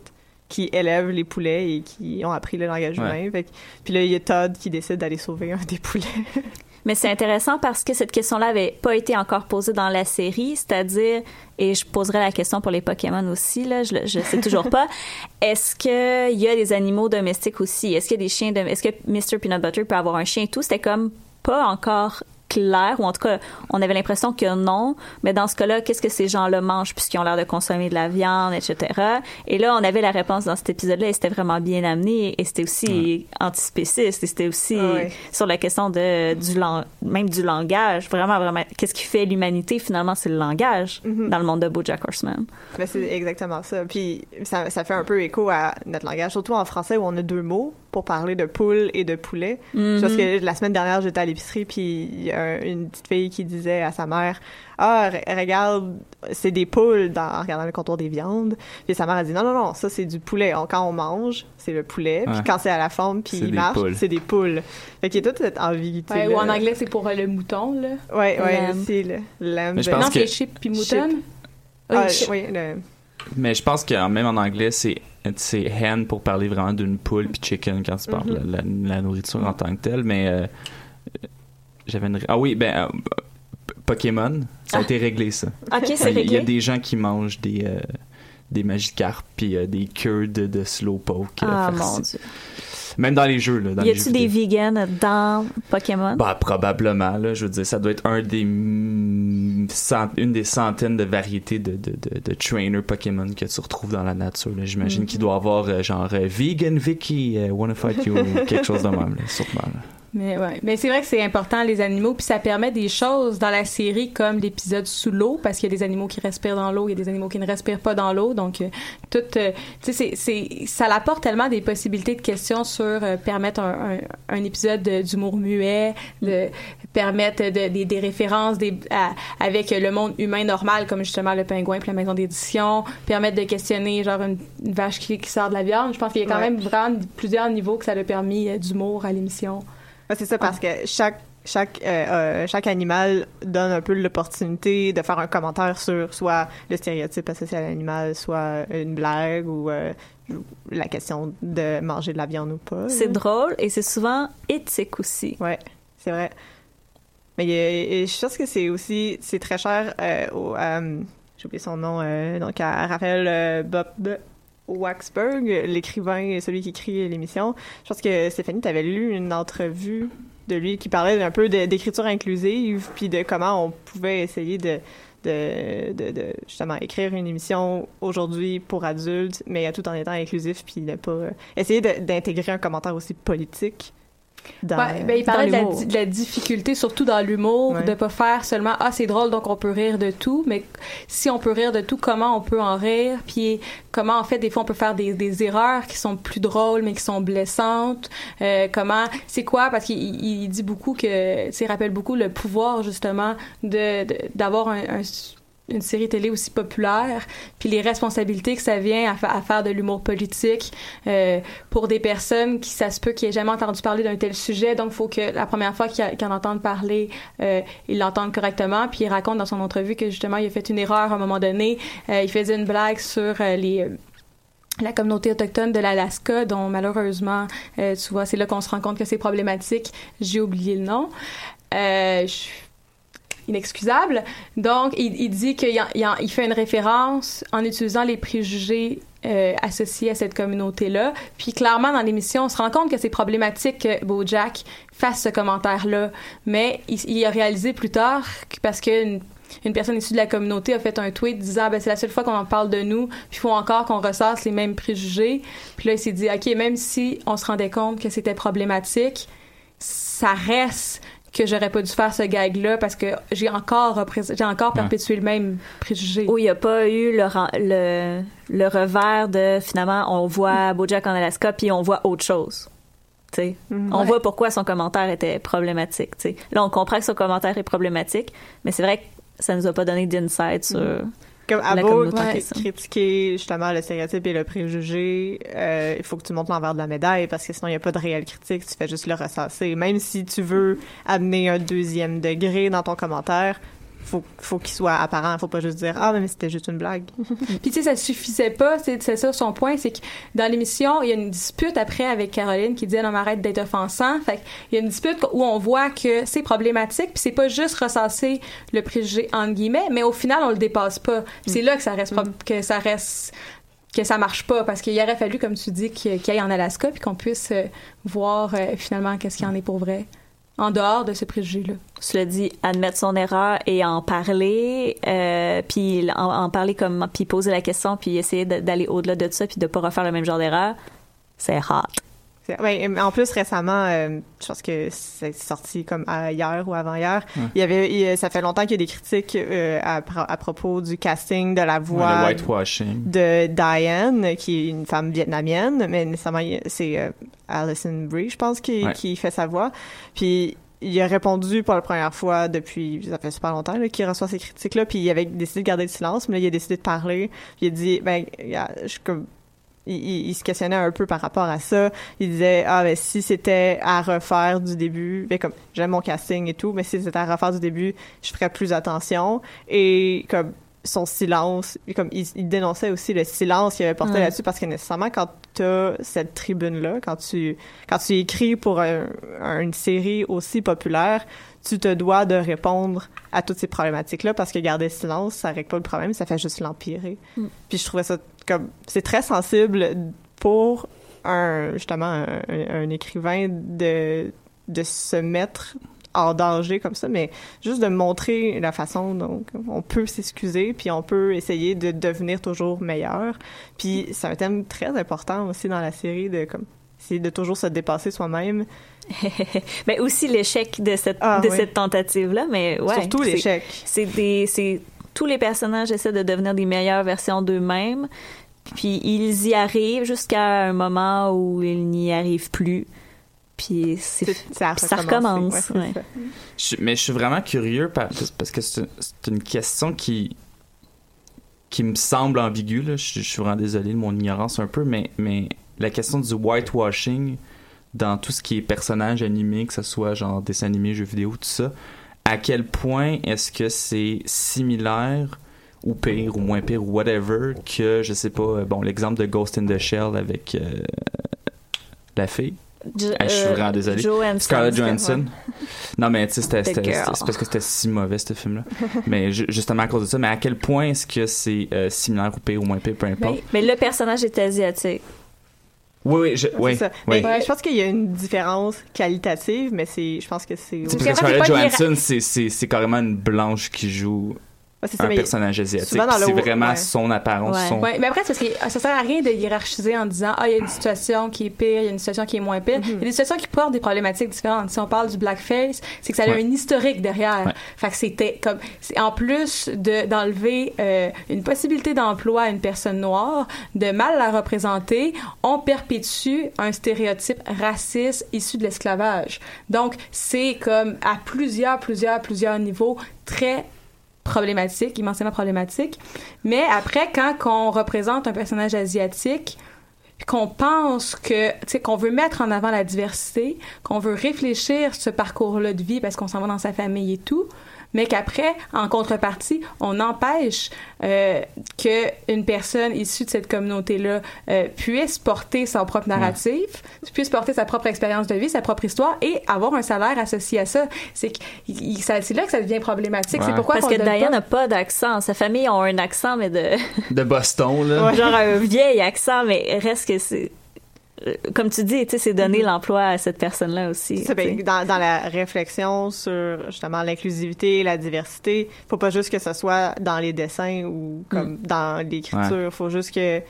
qui élèvent les poulets et qui ont appris le langage Ouais. humain. Fait que- puis là, il y a Todd qui décide d'aller sauver un des poulets. Mais c'est intéressant parce que cette question-là avait pas été encore posée dans la série, c'est-à-dire, et je poserai la question pour les Pokémon aussi, là, je, je sais toujours pas, est-ce qu'il y a des animaux domestiques aussi? Est-ce qu'il y a des chiens, est-ce que Mr. Peanut Butter peut avoir un chien et tout? C'était comme pas encore clair, ou en tout cas, on avait l'impression que non, mais dans ce cas-là, qu'est-ce que ces gens-là mangent puisqu'ils ont l'air de consommer de la viande, etc. Et là, on avait la réponse dans cet épisode-là et c'était vraiment bien amené et c'était aussi antispéciste et c'était aussi ouais. sur la question de du lang- même du langage vraiment vraiment qu'est-ce qui fait l'humanité finalement c'est le langage Mhm. dans le monde de BoJack Horseman Ben, c'est exactement ça. Puis ça, ça fait un peu écho à notre langage, surtout en français où on a deux mots pour parler de poule et de poulet. Mhm. Parce que la semaine dernière, j'étais à l'épicerie, puis il y a un- une petite fille qui disait à sa mère Ah, re- regarde, c'est des poules dans, en regardant le contour des viandes. Puis sa mère a dit Non, non, non, ça c'est du poulet. On- quand on mange, c'est le poulet. Puis Ouais. quand c'est à la forme, puis il marche, poules. c'est des poules. Fait qu'il y a toute cette ambiguïté. ouais, ou en anglais, c'est pour euh, le mouton, là. Ouais, ouais, c'est le lamb. Non, que- c'est sheep puis Sheep. mouton. Ah, oui, le- Mais je pense que même en anglais, c'est c'est hen pour parler vraiment d'une poule puis chicken quand tu parles de la, la nourriture en tant que telle. Mais euh, j'avais une. Ah oui, ben. euh, Pokémon, ça a Ah. été réglé ça. ok c'est Il y a réglé des gens qui mangent des. euh, des Magikarp puis euh, des queues de, de Slowpoke. ah mon dieu Même dans les jeux. Là, dans y a-tu des vegans dans Pokémon? Bah, probablement, là. Je veux dire, ça doit être un des, mm, cent- une des centaines de variétés de, de, de, de trainers Pokémon que tu retrouves dans la nature. J'imagine Mhm. qu'il doit avoir, euh, genre, euh, Vegan Vicky, euh, Wanna Fight You, ou quelque chose de même, là, sûrement, là. Mais ouais, mais c'est vrai que c'est important les animaux puis ça permet des choses dans la série comme l'épisode sous l'eau parce qu'il y a des animaux qui respirent dans l'eau, il y a des animaux qui ne respirent pas dans l'eau donc euh, tout euh, tu sais c'est c'est ça apporte tellement des possibilités de questions sur euh, permettre un, un, un épisode de- d'humour muet, de permettre de- des, des références des à- avec le monde humain normal comme justement le pingouin puis la maison d'édition, permettre de questionner genre une, une vache qui, qui sort de la viande, je pense qu'il y a quand Ouais. même vraiment plusieurs niveaux que ça a permis d'humour à l'émission. Ouais, c'est ça, parce que chaque chaque euh, euh, chaque animal donne un peu l'opportunité de faire un commentaire sur soit le stéréotype associé à l'animal, soit une blague ou euh, la question de manger de la viande ou pas. c'est drôle et c'est souvent éthique aussi Ouais, c'est vrai. Mais je pense que c'est aussi c'est très cher au j'ai oublié son nom donc à Raphaël Bob Waxberg, l'écrivain celui qui écrit l'émission. Je pense que Stéphanie, tu avais lu une entrevue de lui qui parlait un peu de- d'écriture inclusive puis de comment on pouvait essayer de de, de, de, justement écrire une émission aujourd'hui pour adultes, mais tout en étant inclusif, puis ne pas euh, essayer de- d'intégrer un commentaire aussi politique. Dans, Ouais, ben, il parlait de la, l'humour. di- de la difficulté, surtout dans l'humour, Ouais. de pas faire seulement ah c'est drôle donc on peut rire de tout, mais si on peut rire de tout, comment on peut en rire, puis comment en fait des fois on peut faire des, des erreurs qui sont plus drôles mais qui sont blessantes, euh, comment c'est quoi? Parce qu'il il- il dit beaucoup que il rappelle beaucoup le pouvoir justement de de- d'avoir un, un une série télé aussi populaire, puis les responsabilités que ça vient à, fa- à faire de l'humour politique euh, pour des personnes qui, ça se peut, qui aient jamais entendu parler d'un tel sujet. Donc, il faut que la première fois qu'ils en entendent parler, euh, ils l'entendent correctement. Puis il raconte dans son entrevue que justement, il a fait une erreur à un moment donné. Euh, il faisait une blague sur euh, les euh, la communauté autochtone de l'Alaska, dont malheureusement, euh, tu vois, c'est là qu'on se rend compte que c'est problématique. J'ai oublié le nom. Je inexcusable. Donc, il, dit qu'il fait une référence en utilisant les préjugés euh, associés à cette communauté-là. Puis clairement, dans l'émission, on se rend compte que c'est problématique que BoJack fasse ce commentaire-là. Mais il, a réalisé plus tard, que parce qu'une une personne issue de la communauté a fait un tweet disant ben c'est la seule fois qu'on en parle de nous puis il faut encore qu'on ressasse les mêmes préjugés puis là il s'est dit ok même si on se rendait compte que c'était problématique ça reste que j'aurais pas dû faire ce gag là parce que j'ai encore j'ai encore Ouais. perpétué le même préjugé où il n'y a pas eu le, le, le revers de finalement on voit Bojack en Alaska puis on voit autre chose. tu sais. Mhm. On Ouais. voit pourquoi son commentaire était problématique, tu sais. Là, on comprend que son commentaire est problématique, mais c'est vrai que ça nous a pas donné d'insight sur... Comme à beau critiquer justement le stéréotype et le préjugé, euh, il faut que tu montres l'envers de la médaille parce que sinon il n'y a pas de réelle critique, tu fais juste le ressasser. Même si tu veux amener un deuxième degré dans ton commentaire, faut faut qu'il soit apparent, faut pas juste dire ah mais c'était juste une blague. Puis tu sais, ça suffisait pas. C'est ça son point, c'est que dans l'émission, il y a une dispute après avec Caroline qui dit non, mais arrête d'être offensant. Fait il y a une dispute où on voit que c'est problématique, puis c'est pas juste ressasser le préjugé entre guillemets, mais au final on le dépasse pas. Puis c'est là que ça reste prob- que ça reste que ça marche pas parce qu'il aurait fallu comme tu dis qu'il qu'il aille en Alaska puis qu'on puisse euh, voir euh, finalement qu'est-ce qu'il y en est pour vrai en dehors de ce préjugé là. cela dit, admettre son erreur et en parler, euh, puis en, parler comme, puis poser la question, puis essayer d'aller au-delà de ça, puis de pas refaire le même genre d'erreur, c'est hot. Ouais, mais en plus récemment, euh, je pense que c'est sorti comme à- hier ou avant-hier. Il y avait, il- ça fait longtemps qu'il y a des critiques euh, à, pro- à propos du casting de la voix whitewashing. de Diane, qui est une femme vietnamienne, mais nécessairement c'est euh, Alison Brie, je pense, qui, fait sa voix. Puis il a répondu pour la première fois depuis, ça fait super longtemps là, qu'il reçoit ces critiques-là, puis il avait décidé de garder le silence, mais là, il a décidé de parler. Puis il a dit, ben, je comme il, il- il se questionnait un peu par rapport à ça. Il disait ah ben si c'était à refaire du début, ben comme j'aime mon casting et tout, mais si c'était à refaire du début, je ferais plus attention et comme son silence, et comme il, il dénonçait aussi le silence qu'il avait porté Ouais. là-dessus parce que nécessairement quand tu as cette tribune là, quand tu quand tu écris pour un- un- une série aussi populaire, tu te dois de répondre à toutes ces problématiques là parce que garder le silence, ça règle pas le problème, ça fait juste l'empirer. Mm. Puis je trouvais ça comme c'est très sensible pour un justement un, écrivain de de se mettre en danger comme ça, mais juste de montrer la façon dont on peut s'excuser, puis on peut essayer de devenir toujours meilleur. Puis c'est un thème très important aussi dans la série de comme c'est de toujours se dépasser soi-même, mais aussi l'échec de cette, Ah, de oui. cette tentative-là, mais ouais. surtout l'échec. C'est des, c'est tous les personnages essaient de devenir des meilleures versions d'eux-mêmes, puis ils y arrivent jusqu'à un moment où ils n'y arrivent plus. Puis c'est C'est- c'est à puis ça recommence, Ouais, ouais. ça. Je- mais je suis vraiment curieux par- parce que c'est c'est une question qui qui me semble ambiguë. là. Je, je suis vraiment désolé de mon ignorance un peu, mais, mais la question du whitewashing dans tout ce qui est personnage animé, que ce soit genre dessin animé, jeux vidéo, tout ça, à quel point est-ce que c'est similaire ou pire ou moins pire ou whatever que, je sais pas, euh, bon, l'exemple de Ghost in the Shell avec euh, la fille? Ah, je suis euh, vraiment désolé. Johansson. Scarlett Johansson. Non, mais tu sais, c'est parce que c'était si mauvais, ce film-là. mais ju- justement à cause de ça. Mais à quel point est-ce que c'est euh, similaire ou pire ou moins pire, peu importe? Mais le personnage est asiatique. Oui, oui, je, oui. C'est ça. oui. Mais je pense qu'il y a une différence qualitative, mais c'est, je pense que c'est. Parce que Parce que Scarlett Johansson, c'est- c'est c'est carrément une blanche qui joue un personnage asiatique. C'est vraiment ouais. son apparence, Ouais. son... Ouais, mais après, parce que ça sert à rien de hiérarchiser en disant ah il y a une situation qui est pire, il y a une situation qui est moins pire. Il y a des situations qui portent des problématiques différentes. Si on parle du blackface, c'est que ça a Ouais. un historique derrière. Ouais. Fait que c'était comme en plus de d'enlever euh, une possibilité d'emploi à une personne noire, de mal la représenter, on perpétue un stéréotype raciste issu de l'esclavage. Donc c'est comme à plusieurs plusieurs plusieurs niveaux très problématique, immensément problématique. Mais après, quand on représente un personnage asiatique, qu'on pense que, tu sais, qu'on veut mettre en avant la diversité, qu'on veut réfléchir ce parcours-là de vie parce qu'on s'en va dans sa famille et tout, mais qu'après, en contrepartie, on empêche euh, que une personne issue de cette communauté-là euh, puisse porter son propre narratif, puisse porter sa propre expérience de vie, sa propre histoire et avoir un salaire associé à ça. C'est là que ça devient problématique. Ouais. C'est pourquoi Parce que Diane n'a pas d'accent. Sa famille ont un accent, mais de De Boston, là. genre un vieil accent, mais reste que c'est comme tu dis, c'est donner l'emploi à cette personne-là aussi. Ben, dans, dans la réflexion sur justement l'inclusivité, la diversité, faut pas juste que ce soit dans les dessins ou comme dans l'écriture. Faut juste que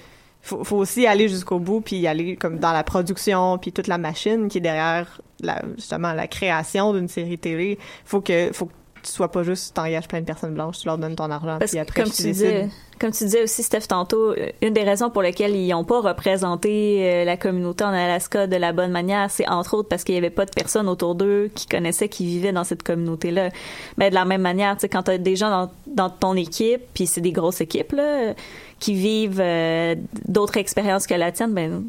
faut, faut aussi aller jusqu'au bout puis y aller comme dans la production puis toute la machine qui est derrière la, justement la création d'une série télé. Faut que faut que tu sois pas juste t'engages plein de personnes blanches, tu leur donnes ton argent, Parce puis que, après comme tu disais, comme tu disais aussi, Steph, tantôt, une des raisons pour lesquelles ils n'ont pas représenté euh, la communauté en Alaska de la bonne manière, c'est entre autres parce qu'il n'y avait pas de personnes autour d'eux qui connaissaient, qui vivaient dans cette communauté-là. Mais de la même manière, tu sais, quand tu as des gens dans, dans ton équipe, puis c'est des grosses équipes, là, qui vivent euh, d'autres expériences que la tienne, ben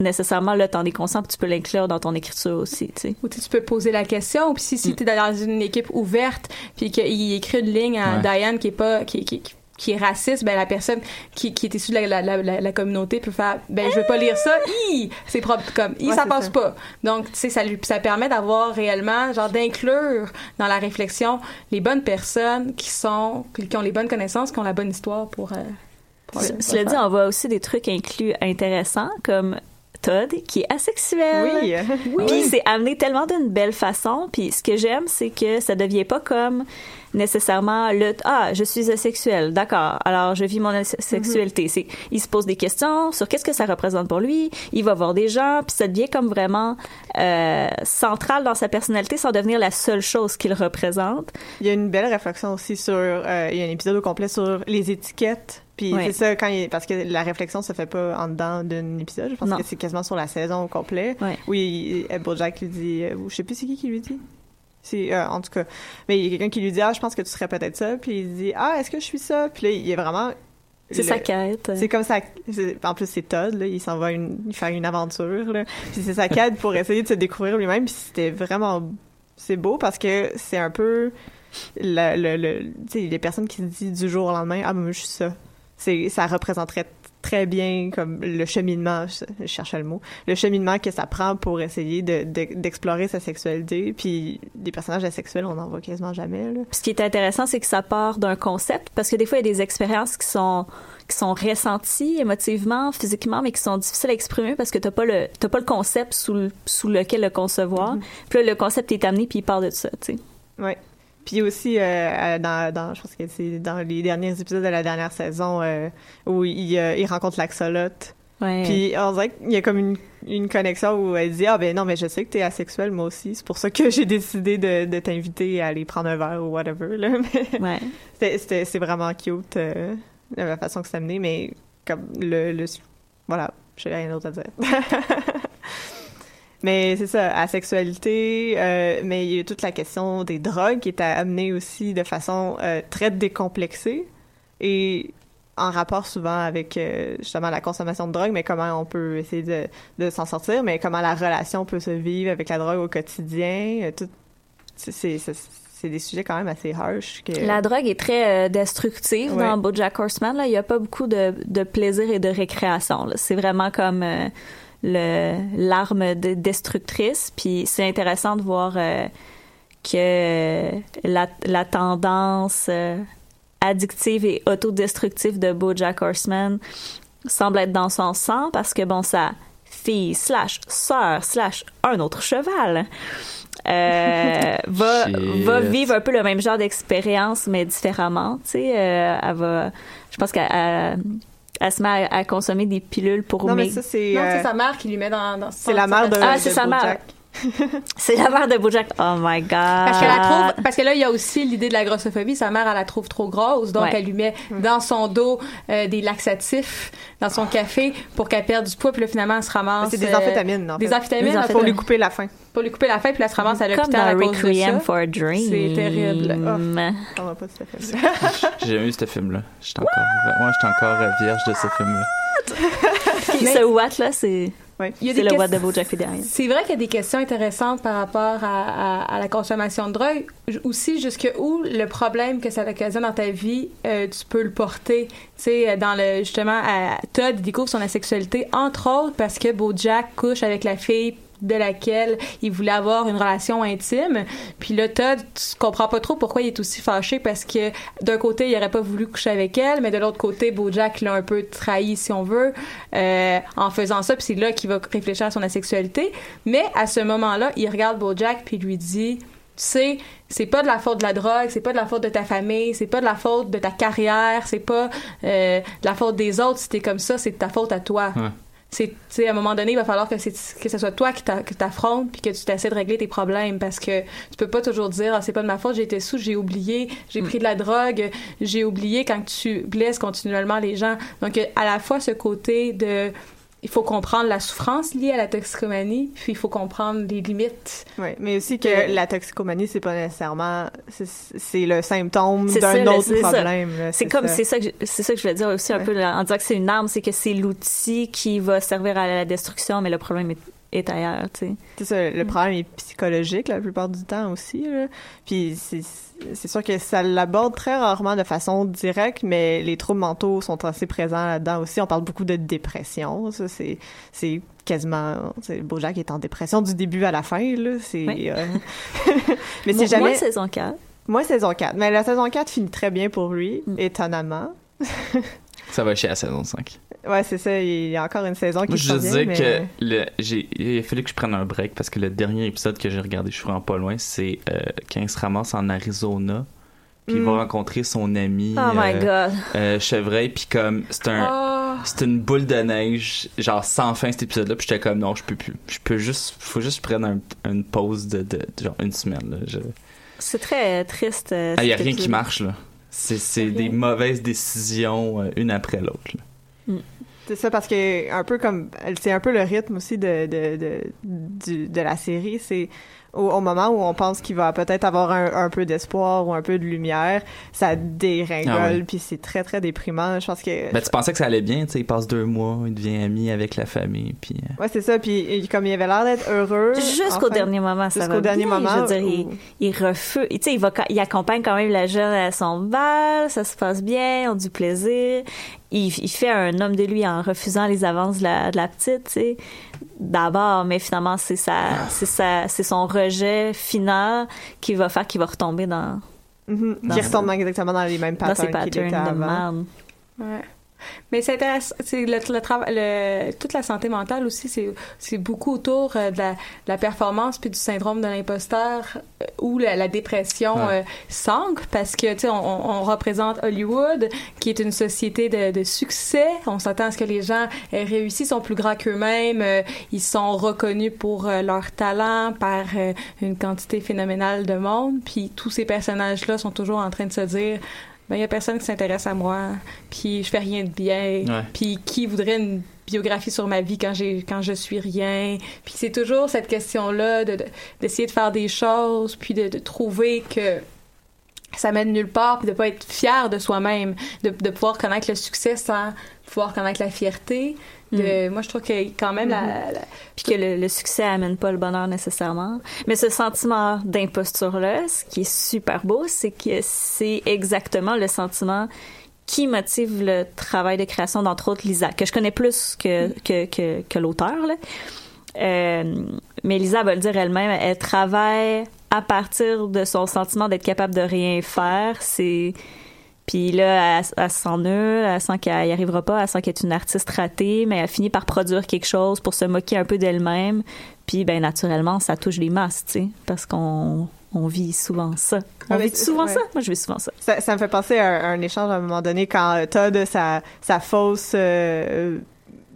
nécessairement, là, t'en es conscient, puis tu peux l'inclure dans ton écriture aussi, tu sais. Ou tu peux poser la question. Puis si, Mm. si tu es dans une équipe ouverte, puis qu'il écrit une ligne à Ouais. Diane qui est pas qui, qui, qui est raciste, ben la personne qui, qui est issue de la, la, la, la communauté peut faire ben je veux pas lire ça, hi, c'est propre comme hi, Ouais, ça passe ça. pas. Donc tu sais ça lui ça permet d'avoir réellement genre d'inclure dans la réflexion les bonnes personnes qui sont qui ont les bonnes connaissances, qui ont la bonne histoire pour, euh, pour Cela dit, on voit aussi des trucs inclus intéressants, comme Todd, qui est asexuel. Oui. Puis c'est amené tellement d'une belle façon. Puis ce que j'aime, c'est que ça devient pas comme nécessairement le ah je suis asexuel d'accord alors je vis mon asexualité c'est il se pose des questions sur qu'est-ce que ça représente pour lui il va voir des gens puis ça devient comme vraiment euh, central dans sa personnalité sans devenir la seule chose qu'il représente Il y a une belle réflexion aussi sur. euh, il y a un épisode au complet sur les étiquettes. Puis Ouais. c'est ça, quand il- parce que la réflexion se fait pas en dedans d'un épisode. Je pense Non. que c'est quasiment sur la saison au complet. Ouais. Oui, Bojack lui dit. euh, je sais plus c'est qui qui lui dit. C'est euh, en tout cas. Mais il y a quelqu'un qui lui dit Ah, je pense que tu serais peut-être ça. Puis il dit Ah, est-ce que je suis ça? Puis là, il est vraiment. c'est sa quête C'est comme ça. En plus, c'est Todd, là, il s'en va une, il faire une aventure. Là. Puis c'est sa quête pour essayer de se découvrir lui-même. Puis c'était vraiment. C'est beau parce que c'est un peu. Le, le, le- les personnes qui se disent du jour au lendemain Ah, ben, moi, je suis ça. C'est, ça représenterait très bien comme le cheminement, je, cherchais le mot, le cheminement que ça prend pour essayer de, de- d'explorer sa sexualité. Puis des personnages asexuels, on n'en voit quasiment jamais. Là. ce qui est intéressant, c'est que ça part d'un concept, parce que des fois, il y a des expériences qui sont qui sont ressenties émotivement, physiquement, mais qui sont difficiles à exprimer parce que t'as pas le t'as pas le concept sous sous lequel le concevoir. Puis là, le concept est amené, puis il part de ça, tu sais. Ouais. Puis aussi, euh, euh, dans, dans, je pense que c'est dans les derniers épisodes de la dernière saison euh, où il, euh, il rencontre l'axolote. Ouais. Puis on dirait qu'il y a comme une, une connexion où elle dit Ah ben non, mais je sais que t'es asexuel, moi aussi. C'est pour ça que j'ai décidé de, de t'inviter à aller prendre un verre ou whatever. Là. Ouais. c'est vraiment cute la façon que c'est amené, mais comme le. le voilà, j'ai rien d'autre à dire. Mais c'est ça, asexualité, euh, mais il y a toute la question des drogues qui est amenée aussi de façon euh, très décomplexée et en rapport souvent avec euh, justement la consommation de drogue, mais comment on peut essayer de, de s'en sortir, mais comment la relation peut se vivre avec la drogue au quotidien. tout, c'est, c'est, c'est- c'est des sujets quand même assez harsh. Que, La drogue est très euh, destructive Ouais. dans BoJack Horseman. Là, il y a pas beaucoup de, de plaisir et de récréation. là. C'est vraiment comme euh, l'arme de- destructrice. Puis c'est intéressant de voir euh, que la, la tendance euh, addictive et autodestructive de BoJack Horseman semble être dans son sang parce que bon, sa fille slash sœur slash un autre cheval euh, va va vivre un peu le même genre d'expérience mais différemment tu sais elle va je pense qu'elle elle, se met à, à consommer des pilules pour non, mais ça, c'est. Non, euh, c'est sa mère qui lui met dans. dans c'est la mère de. Ah, c'est sa mère. C'est la mère de Bojack oh my god Parce, qu'elle la trouve, parce que là, il y a aussi l'idée de la grossophobie. Sa mère, elle la trouve trop grosse. Donc, Ouais. elle lui met dans son dos euh, des laxatifs dans son café pour qu'elle perde du poids. Puis là, finalement, elle se ramasse. C'est des euh, amphétamines, Des fait. amphétamines. Des là, Pour lui couper la faim. pour lui couper la faim. Puis là, elle se ramasse à l'hôpital à cause de ça. for a Dream C'est terrible. On va pas se faire J'ai jamais vu ce film-là. J'étais encore, moi, j'étais encore euh, vierge de ce film-là. Ce Watt là c'est C'est le de Bojack Fidarian C'est vrai qu'il y a des questions intéressantes par rapport à, à- à la consommation de drogue. Aussi, jusque où le problème que ça occasionne dans ta vie, euh, tu peux le porter. Tu sais, dans le justement, à, Todd découvre son asexualité entre autres parce que Bojack couche avec la fille de laquelle il voulait avoir une relation intime. Puis là, Todd, tu comprends pas trop pourquoi il est aussi fâché parce que d'un côté, il aurait pas voulu coucher avec elle, mais de l'autre côté, Bojack l'a un peu trahi, si on veut, euh, en faisant ça. Puis c'est là qu'il va réfléchir à son asexualité. Mais à ce moment-là, il regarde Bojack puis lui dit, tu sais, c'est pas de la faute de la drogue, c'est pas de la faute de ta famille, c'est pas de la faute de ta carrière, c'est pas euh, de la faute des autres si t'es comme ça, c'est de ta faute à toi. C'est tu sais à un moment donné il va falloir que c'est que ce soit toi qui t'affrontes puis que tu t'essaies de régler tes problèmes parce que tu peux pas toujours dire ah, c'est pas de ma faute j'ai été sous j'ai oublié j'ai pris de la drogue j'ai oublié quand tu blesses continuellement les gens. Donc à la fois ce côté de il faut comprendre la souffrance liée à la toxicomanie puis il faut comprendre les limites Ouais, mais aussi que Euh, la toxicomanie, c'est pas nécessairement, c'est- le symptôme d'un autre problème. C'est comme, c'est ça que c'est ça que je voulais dire aussi un Ouais. peu en disant que c'est une arme, c'est que c'est l'outil qui va servir à la destruction, mais le problème est, est ailleurs, tu sais. C'est ça, Mm. le problème est psychologique la plupart du temps aussi. Là. Puis c'est sûr que ça l'aborde très rarement de façon directe, mais les troubles mentaux sont assez présents là-dedans aussi. On parle beaucoup de dépression. Ça, c'est c'est quasiment... Bojack est en dépression du début à la fin. Là. C'est... Oui. euh, mais Moi, c'est jamais... moi, saison 4. Moi, saison 4. Mais la saison 4 finit très bien pour lui, Mm. étonnamment. Ça va chier à la saison 5. Ouais, c'est ça. Il y a encore une saison qui je veux mais- que le, j'ai, il a fallu que je prenne un break parce que le dernier épisode que j'ai regardé, je suis vraiment pas loin, c'est euh, quand il se ramasse en Arizona. Puis il va rencontrer son ami Oh my euh, god. euh, Chevreuil. Puis comme, c'est un, Ah, c'est une boule de neige, genre sans fin cet épisode-là. Puis j'étais comme, non, je peux plus. Je peux juste, faut juste un- une pause de, de, de genre une semaine. Là. Je... C'est très triste. euh, Ah, y a rien qui épisode. marche, là. C'est, des mauvaises décisions, euh, une après l'autre. C'est ça parce que un peu comme c'est un peu le rythme aussi de de de du- de la série, c'est au, au moment où on pense qu'il va peut-être avoir un, un peu d'espoir ou un peu de lumière, ça dégringole Ah ouais. puis c'est très très déprimant. Je pense que Ben, tu pensais que ça allait bien, tu sais, il passe deux mois, il devient ami avec la famille, puis... euh, ouais c'est ça puis comme il avait l'air d'être heureux Jusqu'au enfin, dernier moment, ça jusqu'au va dernier bien. moment Je veux dire, il, où- il refuse. Tu sais, il va, il accompagne quand même la jeune à son bal, ça se passe bien, ils ont du plaisir. Il, il fait un homme de lui en refusant les avances de la, de la petite, tu sais. D'abord, mais finalement, c'est sa, c'est sa, c'est son rejet final qui va faire qu'il va retomber dans, Mhm. Dans qui ce- retombe exactement dans les mêmes dans ses patterns qu'il était patterns de avant. merde. Ouais. Mais c'est intéressant, le, le travail, le, toute la santé mentale aussi, c'est, beaucoup autour euh, de, la, de la performance puis du syndrome de l'imposteur euh, où la, la dépression Ouais. euh, s'ancre parce que, tu sais, on, on représente Hollywood qui est une société de, de succès. On s'attend à ce que les gens aient réussi, sont plus grands qu'eux-mêmes, euh, ils sont reconnus pour leur talent par une quantité phénoménale de monde. Puis tous ces personnages-là sont toujours en train de se dire ben il y a personne qui s'intéresse à moi puis je fais rien de bien puis qui voudrait une biographie sur ma vie quand j'ai quand je suis rien? Puis c'est toujours cette question là de de- d'essayer de, faire des choses puis de, de trouver que ça mène nulle part puis de pas être fier de soi-même de, de pouvoir connaître le succès sans pouvoir connaître la fierté de, moi je trouve que quand même la, la- puis que le, le succès amène pas le bonheur nécessairement. Mais ce sentiment d'imposture-là, ce qui est super beau, c'est que c'est exactement le sentiment qui motive le travail de création, d'entre autres Lisa, que je connais plus que, que, que, que l'auteur. là. Euh, mais Lisa va le dire elle-même, elle travaille à partir de son sentiment d'être capable de rien faire. C'est puis là, elle, elle se sent nulle, elle sent qu'elle n'y arrivera pas, elle sent qu'elle est une artiste ratée, mais elle finit par produire quelque chose pour se moquer un peu d'elle-même. Puis, ben naturellement, ça touche les masses, tu sais, parce qu'on on vit souvent ça. On vit souvent ouais. ça? Moi, je vis souvent ça. Ça, ça me fait penser à un, un échange à un moment donné quand Todd, sa, sa fausse euh,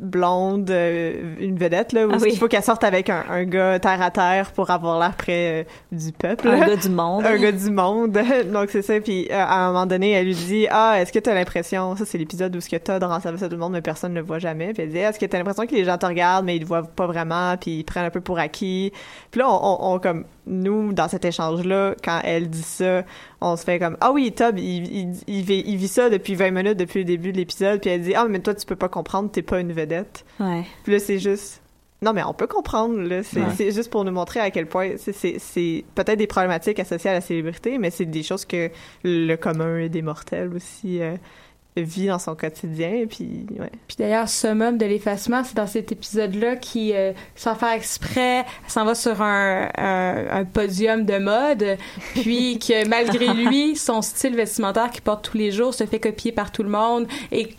blonde, euh, une vedette, là, où Ah oui. il faut qu'elle sorte avec un, un gars terre à terre pour avoir l'air près euh, du peuple. Un gars du monde. un gars du monde. Donc, c'est ça. Puis, euh, à un moment donné, elle lui dit Ah, est-ce que tu as l'impression. Ça, c'est l'épisode où ce que Todd rend service à tout le monde, mais personne ne le voit jamais. Puis, elle dit Est-ce que tu as l'impression que les gens te regardent, mais ils te voient pas vraiment, puis ils prennent un peu pour acquis. Puis là, on, on, on, comme, nous, dans cet échange-là, quand elle dit ça, on se fait comme Ah oui, Todd, il, il, il, vit, il vit ça depuis 20 minutes, depuis le début de l'épisode. Puis elle dit Ah, mais toi, tu peux pas comprendre, t'es pas une vedette. Ouais. Puis là, c'est juste. Non, mais on peut comprendre, là. C'est Ouais. juste pour nous montrer à quel point c'est- c'est c'est peut-être des problématiques associées à la célébrité, mais c'est des choses que le commun des mortels aussi euh, vit dans son quotidien. Puis, ouais. Puis d'ailleurs, summum de l'effacement, c'est dans cet épisode-là qui, euh, sans faire exprès, s'en va sur un, un, un podium de mode, puis que malgré lui, son style vestimentaire qu'il porte tous les jours se fait copier par tout le monde et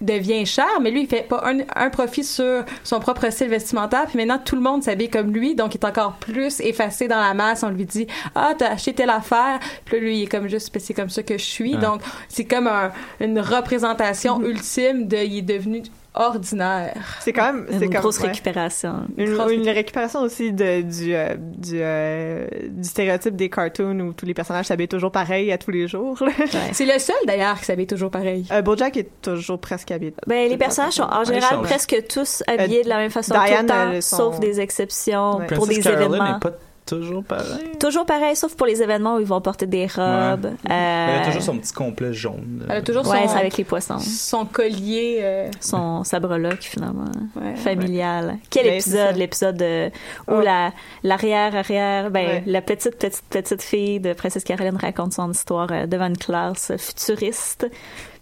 devient cher, mais lui, il fait pas un, un profit sur son propre style vestimentaire, puis maintenant, tout le monde s'habille comme lui, donc il est encore plus effacé dans la masse. On lui dit « Ah, t'as acheté telle affaire », puis là, lui, il est comme juste « C'est comme ça que je suis Ouais. Donc, c'est comme un- une représentation ultime de il est devenu ordinaire. C'est quand même, c'est Une comme grosse ouais. récupération. Une, Grosse une récupération aussi de, du, euh, du, euh, du stéréotype des cartoons où tous les personnages s'habillent toujours pareil à tous les jours. C'est le seul d'ailleurs qui s'habille toujours pareil. Euh, Bojack est toujours presque habillé. Ben, les personnages sont en ils général presque tous habillés de la même façon tout Diane, le temps, sont- sauf des exceptions Ouais. pour Princess des Caroline événements. pas toujours pareil. Toujours pareil, sauf pour les événements où ils vont porter des robes. Elle a Euh, toujours son petit complet jaune. Elle a toujours Ouais, son, c'est avec les poissons. son collier. euh, Son sabre-loc, finalement. ouais. Familial. Quel Mais c'est épisode? L'épisode euh, où Oh. la, l'arrière-arrière, ben, Ouais. la petite, petite, petite fille de Princesse Caroline raconte son histoire euh, devant une classe futuriste.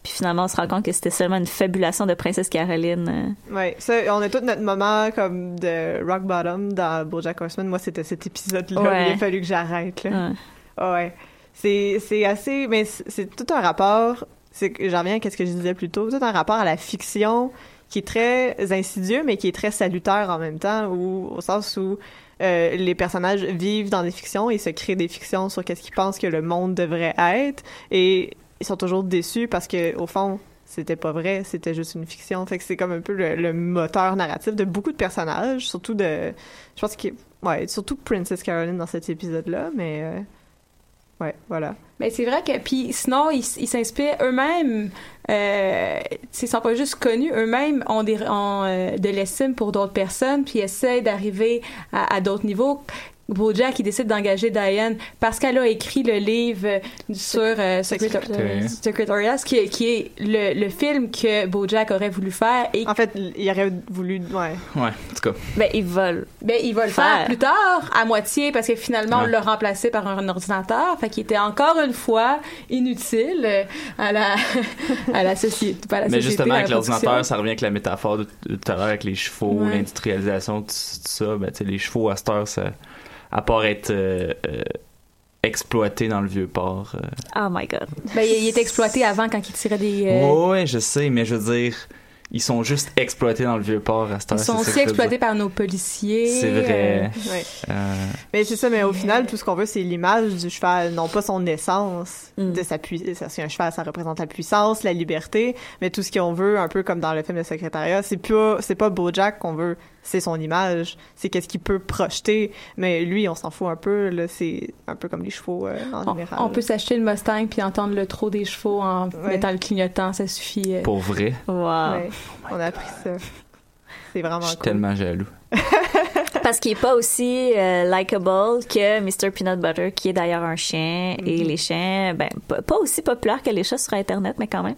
Puis finalement, on se rend compte que c'était seulement une fabulation de Princesse Caroline. euh. Ouais, ça, on a tout notre moment comme de rock bottom dans BoJack Horseman. Moi, c'était cet épisode-là. où Ouais. Il a fallu que j'arrête. Ouais. Ah ouais. C'est, c'est assez, mais c'est tout un rapport. J'en reviens à ce que je disais plus tôt. Tout un rapport à la fiction qui est très insidieux, mais qui est très salutaire en même temps, ou au sens où euh, les personnages vivent dans des fictions et se créent des fictions sur qu'est-ce qu'ils pensent que le monde devrait être, et ils sont toujours déçus parce que au fond c'était pas vrai, c'était juste une fiction. Fait que c'est comme un peu le, moteur narratif de beaucoup de personnages, surtout de, je pense que, ouais, surtout Princess Caroline dans cet épisode-là, mais euh, ouais, voilà. Mais c'est vrai que puis sinon ils s'inspirent eux-mêmes. Euh, ils sont pas juste connus, eux-mêmes ont des ont euh, de l'estime pour d'autres personnes puis essaient d'arriver à d'autres niveaux. Bojack il décide d'engager Diane parce qu'elle a écrit le livre sur euh, Secretariat, Secretariat, qui, est- qui est le, le film que Bojack aurait voulu faire et En fait, il aurait voulu, ouais. Ouais, en tout cas. Ben, ils volent. Ben, il va le Faire. faire plus tard, à moitié, parce que finalement, on l'a remplacé par un ordinateur. Fait qu'il était encore une fois inutile euh, à la, à la société. pas à la Mais société, justement, avec l'ordinateur, ça revient avec la métaphore de de tout à l'heure avec les chevaux, Ouais. l'industrialisation, tout, tout ça. Ben, tu sais, les chevaux à cette heure, ça, à part être euh, euh, exploités dans le vieux port. euh. Oh my god. Ben, il, il était exploité avant quand il tirait des. euh, Ouais, je sais, mais je veux dire, ils sont juste exploités dans le vieux port à cette heure. Ils sont aussi exploités par nos policiers. C'est vrai. ouais. Euh, Mais c'est ça, mais au final, tout ce qu'on veut, c'est l'image du cheval, non pas son essence, Mm. de sa puissance. C'est un cheval, ça représente la puissance, la liberté, mais tout ce qu'on veut, un peu comme dans le film de Secrétariat, c'est pas, c'est pas Bojack qu'on veut, c'est son image, c'est qu'est-ce qu'il peut projeter, mais lui, on s'en fout un peu, là, c'est un peu comme les chevaux, euh, en On, général. on peut s'acheter le Mustang puis entendre le trot des chevaux en Ouais. mettant le clignotant, ça suffit. euh. pour vrai, Wow. Ouais, on a appris ça. C'est vraiment je suis cool. tellement jaloux. Parce qu'il est pas aussi euh, likable que Mr. Peanut Butter, qui est d'ailleurs un chien. Mm-hmm. Et les chiens, ben, pas pas aussi populaires que les chats sur Internet, mais quand même.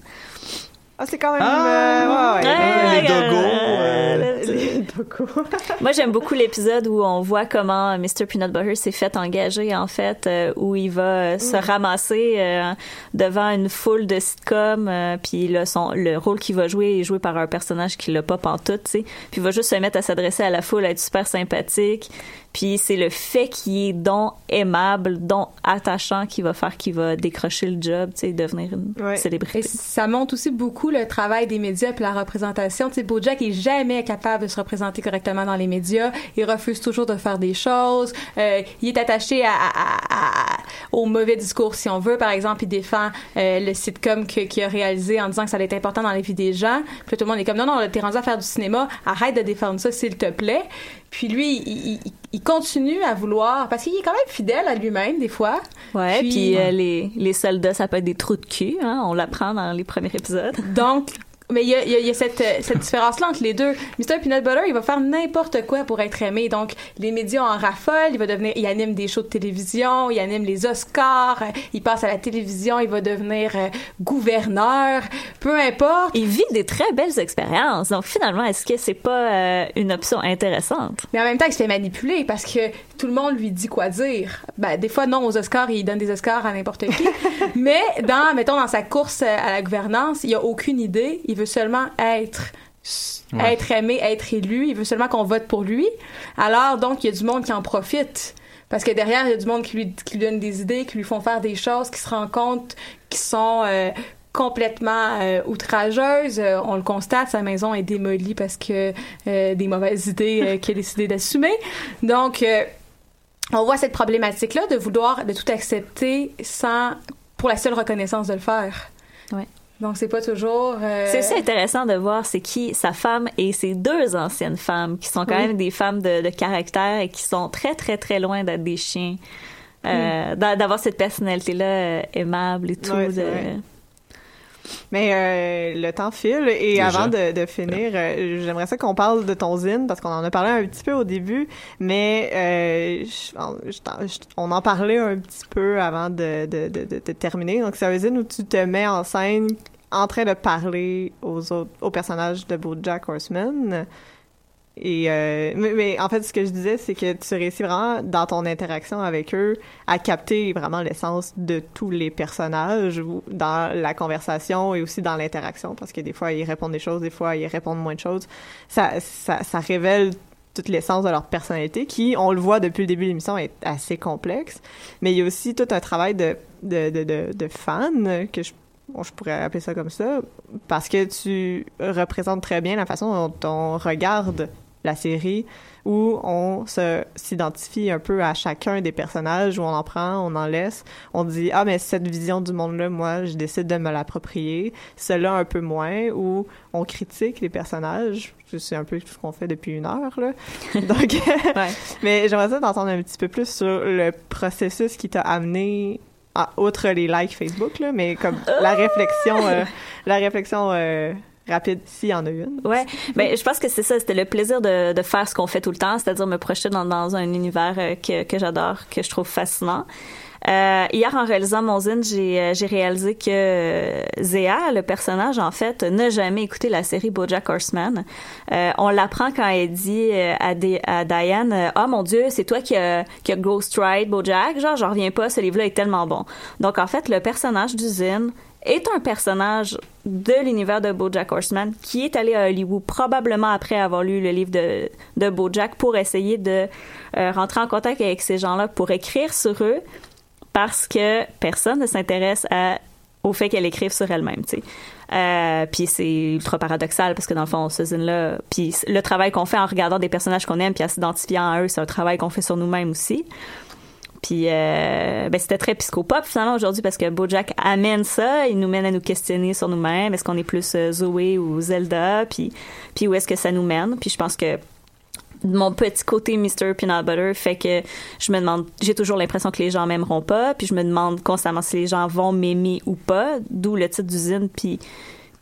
Ah, c'est quand même, Ah! euh, ouais, ouais, Ouais, les dogos, euh, euh, le- les dogos. Moi, j'aime beaucoup l'épisode où on voit comment Mr. Peanut Butter s'est fait engager, en fait, euh, où il va euh, se ramasser euh, devant une foule de sitcoms, euh, puis là, son, le rôle qu'il va jouer est joué par un personnage qui l'a pas pantoute, tu sais. Puis il va juste se mettre à s'adresser à la foule, à être super sympathique. Puis c'est le fait qu'il est donc aimable, donc attachant qui va faire qu'il va décrocher le job, tu sais, devenir une Ouais. Et célébrité. ça montre aussi beaucoup le travail des médias puis la représentation. Tu sais, Bojack est jamais capable de se représenter correctement dans les médias. Il refuse toujours de faire des choses. Euh, il est attaché à, à- à- au mauvais discours, si on veut. Par exemple, il défend euh, le sitcom qu'il a réalisé en disant que ça allait être important dans la vie des gens. Puis là, tout le monde est comme, non, non, t'es rendu à faire du cinéma. Arrête de défendre ça, s'il te plaît. Puis lui, il, il- il continue à vouloir, parce qu'il est quand même fidèle à lui-même, des fois. Ouais, Puis- puis, euh, les, les soldats, ça peut être des trous de cul, hein, on l'apprend dans les premiers épisodes. Donc, mais il y a, il y a- il y a cette, euh, cette différence-là entre les deux. Mr. Peanut Butter, il va faire n'importe quoi pour être aimé. Donc, les médias en raffolent. Il va devenir, il anime des shows de télévision, il anime les Oscars, il passe à la télévision, il va devenir euh, gouverneur. Peu importe. Il vit des très belles expériences. Donc finalement, est-ce que c'est pas euh, une option intéressante? Mais en même temps, il se fait manipuler parce que tout le monde lui dit quoi dire. Ben, des fois, non, aux Oscars, il donne des Oscars à n'importe qui. Mais dans, mettons, dans sa course à la gouvernance, il a aucune idée. Il veut seulement être Ouais. être aimé, être élu. Il veut seulement qu'on vote pour lui. Alors, donc, il y a du monde qui en profite. Parce que derrière, il y a du monde qui lui, qui lui donne des idées, qui lui font faire des choses, qui se rend compte qui sont euh, complètement euh, outrageuses. Euh, on le constate, sa maison est démolie parce que euh, des mauvaises idées euh, qu'il a décidé d'assumer. Donc, euh, on voit cette problématique-là de vouloir de tout accepter sans pour la seule reconnaissance de le faire. Ouais. Donc, c'est pas toujours... euh, C'est aussi intéressant de voir c'est qui sa femme et ses deux anciennes femmes qui sont quand Oui. même des femmes de, de caractère et qui sont très très très loin d'être des chiens. Euh, d'a- D'avoir cette personnalité-là euh, aimable et tout. De-. Mais euh, le temps file et Déjà. avant de, de finir, euh, j'aimerais ça qu'on parle de ton zine parce qu'on en a parlé un petit peu au début, mais euh, je- je t'en- je- on en parlait un petit peu avant de, de, de, de- de terminer. Donc c'est un zine où tu te mets en scène en train de parler aux autres aux personnages de BoJack Horseman. Et euh, mais, en fait, ce que je disais, c'est que tu réussis vraiment dans ton interaction avec eux à capter vraiment l'essence de tous les personnages dans la conversation et aussi dans l'interaction, parce que des fois ils répondent des choses, des fois ils répondent moins de choses. Ça, ça, révèle toute l'essence de leur personnalité, qui, on le voit depuis le début de l'émission, est assez complexe. Mais il y a aussi tout un travail de de de de, de fan que je bon, je pourrais appeler ça comme ça, parce que tu représentes très bien la façon dont on regarde la série, où on se s'identifie un peu à chacun des personnages, où on en prend, on en laisse, on dit ah mais cette vision du monde-là, moi, je décide de me l'approprier, cela un peu moins, où on critique les personnages, c'est un peu ce qu'on fait depuis une heure là, donc mais j'aimerais ça d'entendre un petit peu plus sur le processus qui t'a amené à, outre les likes Facebook là, mais comme la réflexion, euh, la réflexion euh, rapide s'il y en a une. Ouais, ben je pense que c'est ça, c'était le plaisir de, de faire ce qu'on fait tout le temps, c'est-à-dire me projeter dans, dans un univers euh, que, que j'adore, que je trouve fascinant. Euh, hier, en réalisant mon zine, j'ai euh, réalisé que euh, Zéa, le personnage, en fait, n'a jamais écouté la série BoJack Horseman. Euh, on l'apprend quand elle dit euh, à, Di- à Diane, euh, « Oh mon Dieu, c'est toi qui a, qui a Ghost Ride BoJack? Genre, j'en reviens pas, ce livre-là est tellement bon. » Donc, en fait, le personnage du zine est un personnage de l'univers de BoJack Horseman qui est allé à Hollywood probablement après avoir lu le livre de, de BoJack pour essayer de euh, rentrer en contact avec ces gens-là pour écrire sur eux parce que personne ne s'intéresse au fait qu'elle écrive sur elle-même, tu sais. Euh, puis c'est ultra paradoxal parce que dans le fond, ce zine-là, puis le travail qu'on fait en regardant des personnages qu'on aime puis en s'identifiant à eux, c'est un travail qu'on fait sur nous-mêmes aussi. Puis euh, ben, c'était très psychopop finalement aujourd'hui parce que BoJack amène ça, il nous mène à nous questionner sur nous-mêmes, est-ce qu'on est plus euh, Zoé ou Zelda, puis puis où est-ce que ça nous mène? Puis je pense que mon petit côté Mr. Peanut Butter fait que je me demande, j'ai toujours l'impression que les gens m'aimeront pas, puis je me demande constamment si les gens vont m'aimer ou pas, d'où le titre d'usine, puis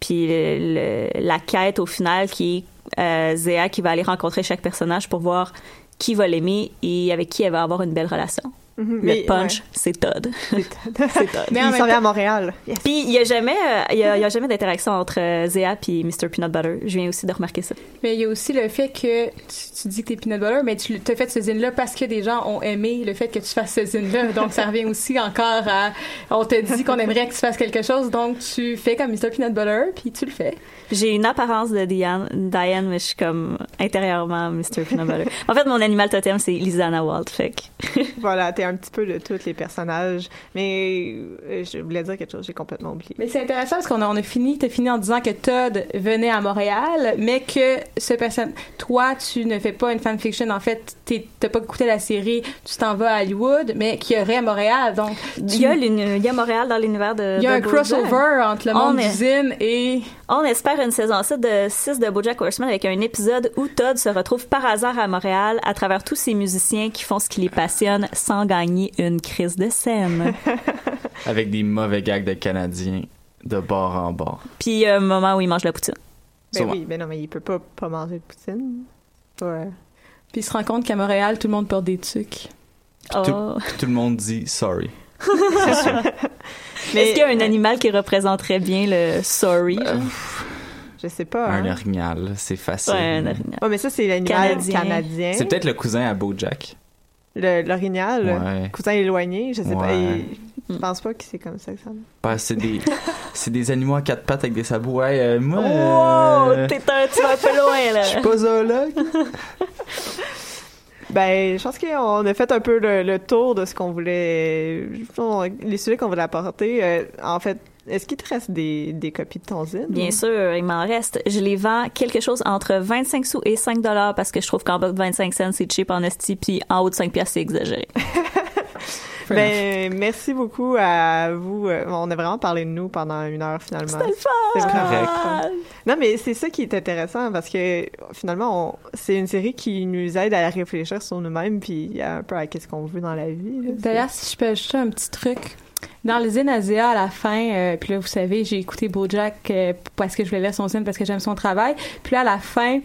puis le- la quête au final qui est euh, Zéa qui va aller rencontrer chaque personnage pour voir qui va l'aimer et avec qui elle va avoir une belle relation. Mhm, Le mais- punch, ouais. c'est Todd. C'est Todd. Mais il s'en vient à Montréal. Yes. Puis il y a jamais, euh, il y a, il y a jamais d'interaction entre euh, Zéa puis Mr. Peanut Butter. Je viens aussi de remarquer ça. Mais il y a aussi le fait que tu, tu dis que t'es peanut butter, mais tu as fait ce zine-là parce que des gens ont aimé le fait que tu fasses ce zine-là. Donc, ça revient aussi encore à... On te dit qu'on aimerait que tu fasses quelque chose, donc tu fais comme Mr. Peanut Butter, puis tu le fais. J'ai une apparence de Diane, Diane, mais je suis comme intérieurement Mr. Peanut Butter. En fait, mon animal totem, c'est Lisanna Walt. Fait que Voilà, t'es un petit peu de tous les personnages. Mais euh, je voulais dire quelque chose, j'ai complètement oublié. Mais c'est intéressant parce qu'on a, on a fini, t'as fini en disant que Todd venait à Montréal, mais que ce personne, toi, tu ne fais pas une fanfiction. En fait, t'as pas écouté la série, tu t'en vas à Hollywood, mais qui aurait à Montréal. Donc, il y a, l'uni- il y a Montréal dans l'univers de. il y a de un BoJack. crossover entre le On monde d'usine et On espère une saison 6 de, 6 de BoJack Horseman avec un épisode où Todd se retrouve par hasard à Montréal à travers tous ces musiciens qui font ce qui les passionne sans gagner une crise de scène. Avec des mauvais gags de Canadiens de bord en bord. Puis il y a un moment où il mange la poutine. Ben oui, ben non, mais il peut pas pas manger de poutine. Ouais. puis il se rend compte qu'à Montréal, tout le monde porte des tucs. Oh. Tout le monde dit sorry. Mais Est-ce qu'il y a un animal qui représenterait bien le sorry? Euh? Je sais pas. Un hein. orignal, c'est facile. Ouais, un orignal. Ouais, mais ça c'est l'animal Canadien. canadien. C'est peut-être le cousin à Bojack. Le- l'orignal, Ouais. cousin éloigné, je sais pas. Il- Je pense pas que c'est comme ça que ça. Ouais, c'est des, c'est des animaux à quatre pattes avec des sabots. Ouais, euh, moi, Wow! euh, T'es un, tu vas un peu loin, là. je suis pas zoologue. Ben, je pense qu'on a fait un peu le, le tour de ce qu'on voulait, on- les sujets qu'on voulait apporter. Euh, en fait, est-ce qu'il te reste des, des copies de ton zine? Bien sûr, il m'en reste. Je les vends quelque chose entre 25 sous et 5 dollars parce que je trouve qu'en bas de 25 cents, c'est cheap en esti, puis en haut de 5 piastres, c'est exagéré. Ben, merci beaucoup à vous. Euh, On a vraiment parlé de nous pendant une heure finalement. C'était le fun! C'est correct. Non, mais c'est ça qui est intéressant parce que finalement, on- c'est une série qui nous aide à réfléchir sur nous-mêmes puis un peu à qu'est-ce qu'on veut dans la vie. D'ailleurs, si je peux ajouter un petit truc. Dans le Zine Asia, à la fin, euh, puis là, vous savez, j'ai écouté BoJack euh, parce que je voulais lire son zine, parce que j'aime son travail. Puis là, à la fin,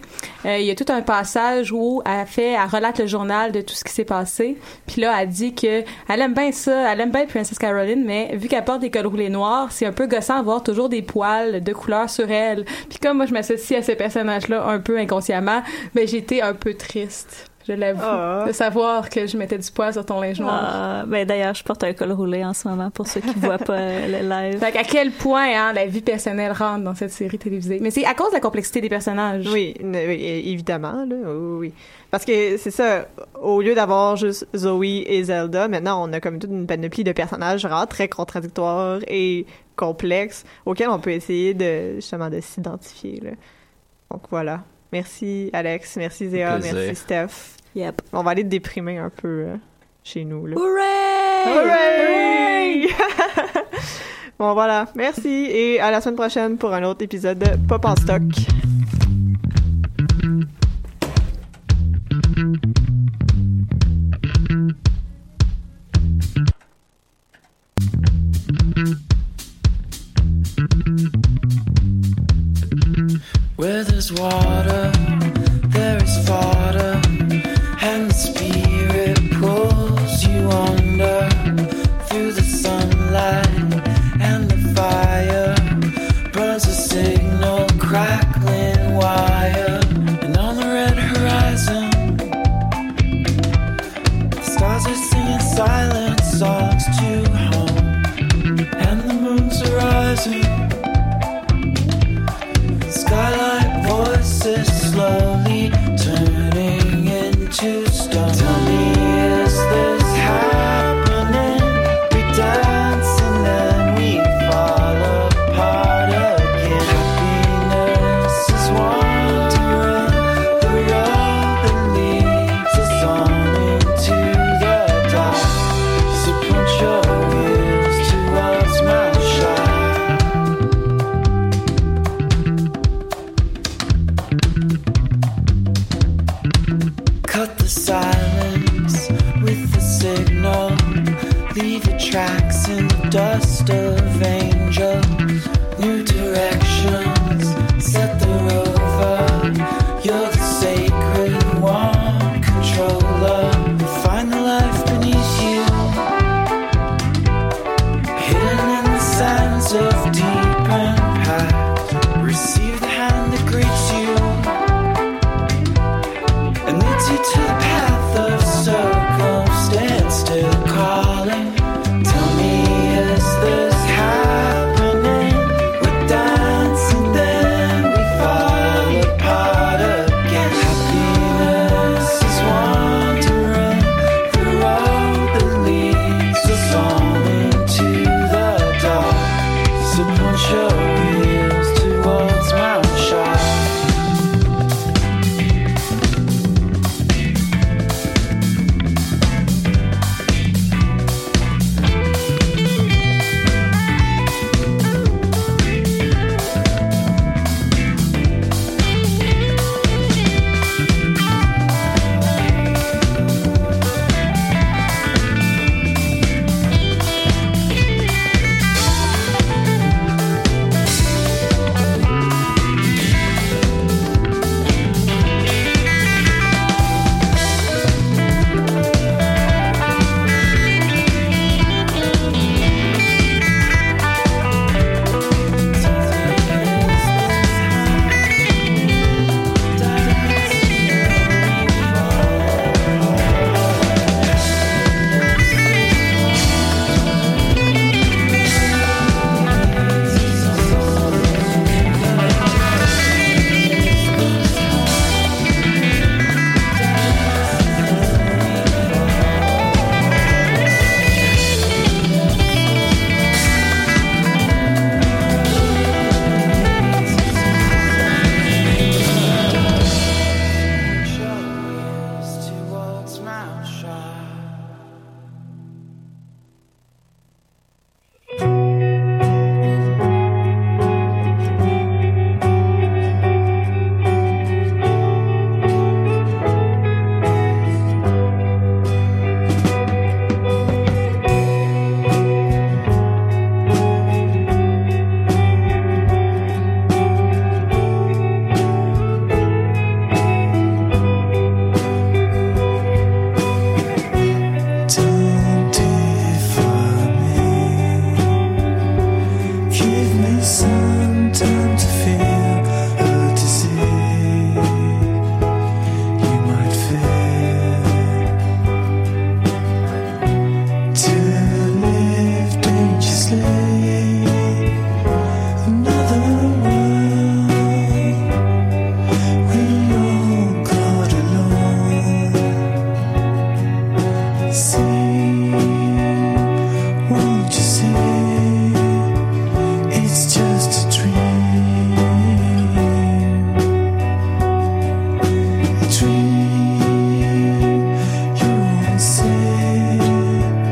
euh, il y a tout un passage où elle fait, elle relate le journal de tout ce qui s'est passé. Puis là, elle dit que elle aime bien ça, elle aime bien Princess Caroline, mais vu qu'elle porte des cols roulés noirs, c'est un peu gossant d'avoir toujours des poils de couleur sur elle. Puis comme moi, je m'associe à ces personnages-là un peu inconsciemment, mais j'étais un peu triste. Je l'avoue, Ah. de savoir que je mettais du poil sur ton linge noir. Ah, ben d'ailleurs, je porte un col roulé en ce moment pour ceux qui voient pas euh, le live. Fait qu'à quel point hein, la vie personnelle rentre dans cette série télévisée? Mais c'est à cause de la complexité des personnages. Oui, évidemment, là. Oui. Parce que c'est ça, au lieu d'avoir juste Zoe et Zelda, maintenant on a comme toute une panoplie de personnages vraiment très contradictoires et complexes auxquels on peut essayer de justement de s'identifier. Donc voilà. Merci Alex, merci Zéa, merci Steph. Yep. On va aller te déprimer un peu euh, chez nous. Là. Hooray! Hooray! bon voilà, merci et à la semaine prochaine pour un autre épisode de Pop en stock. Where there's water,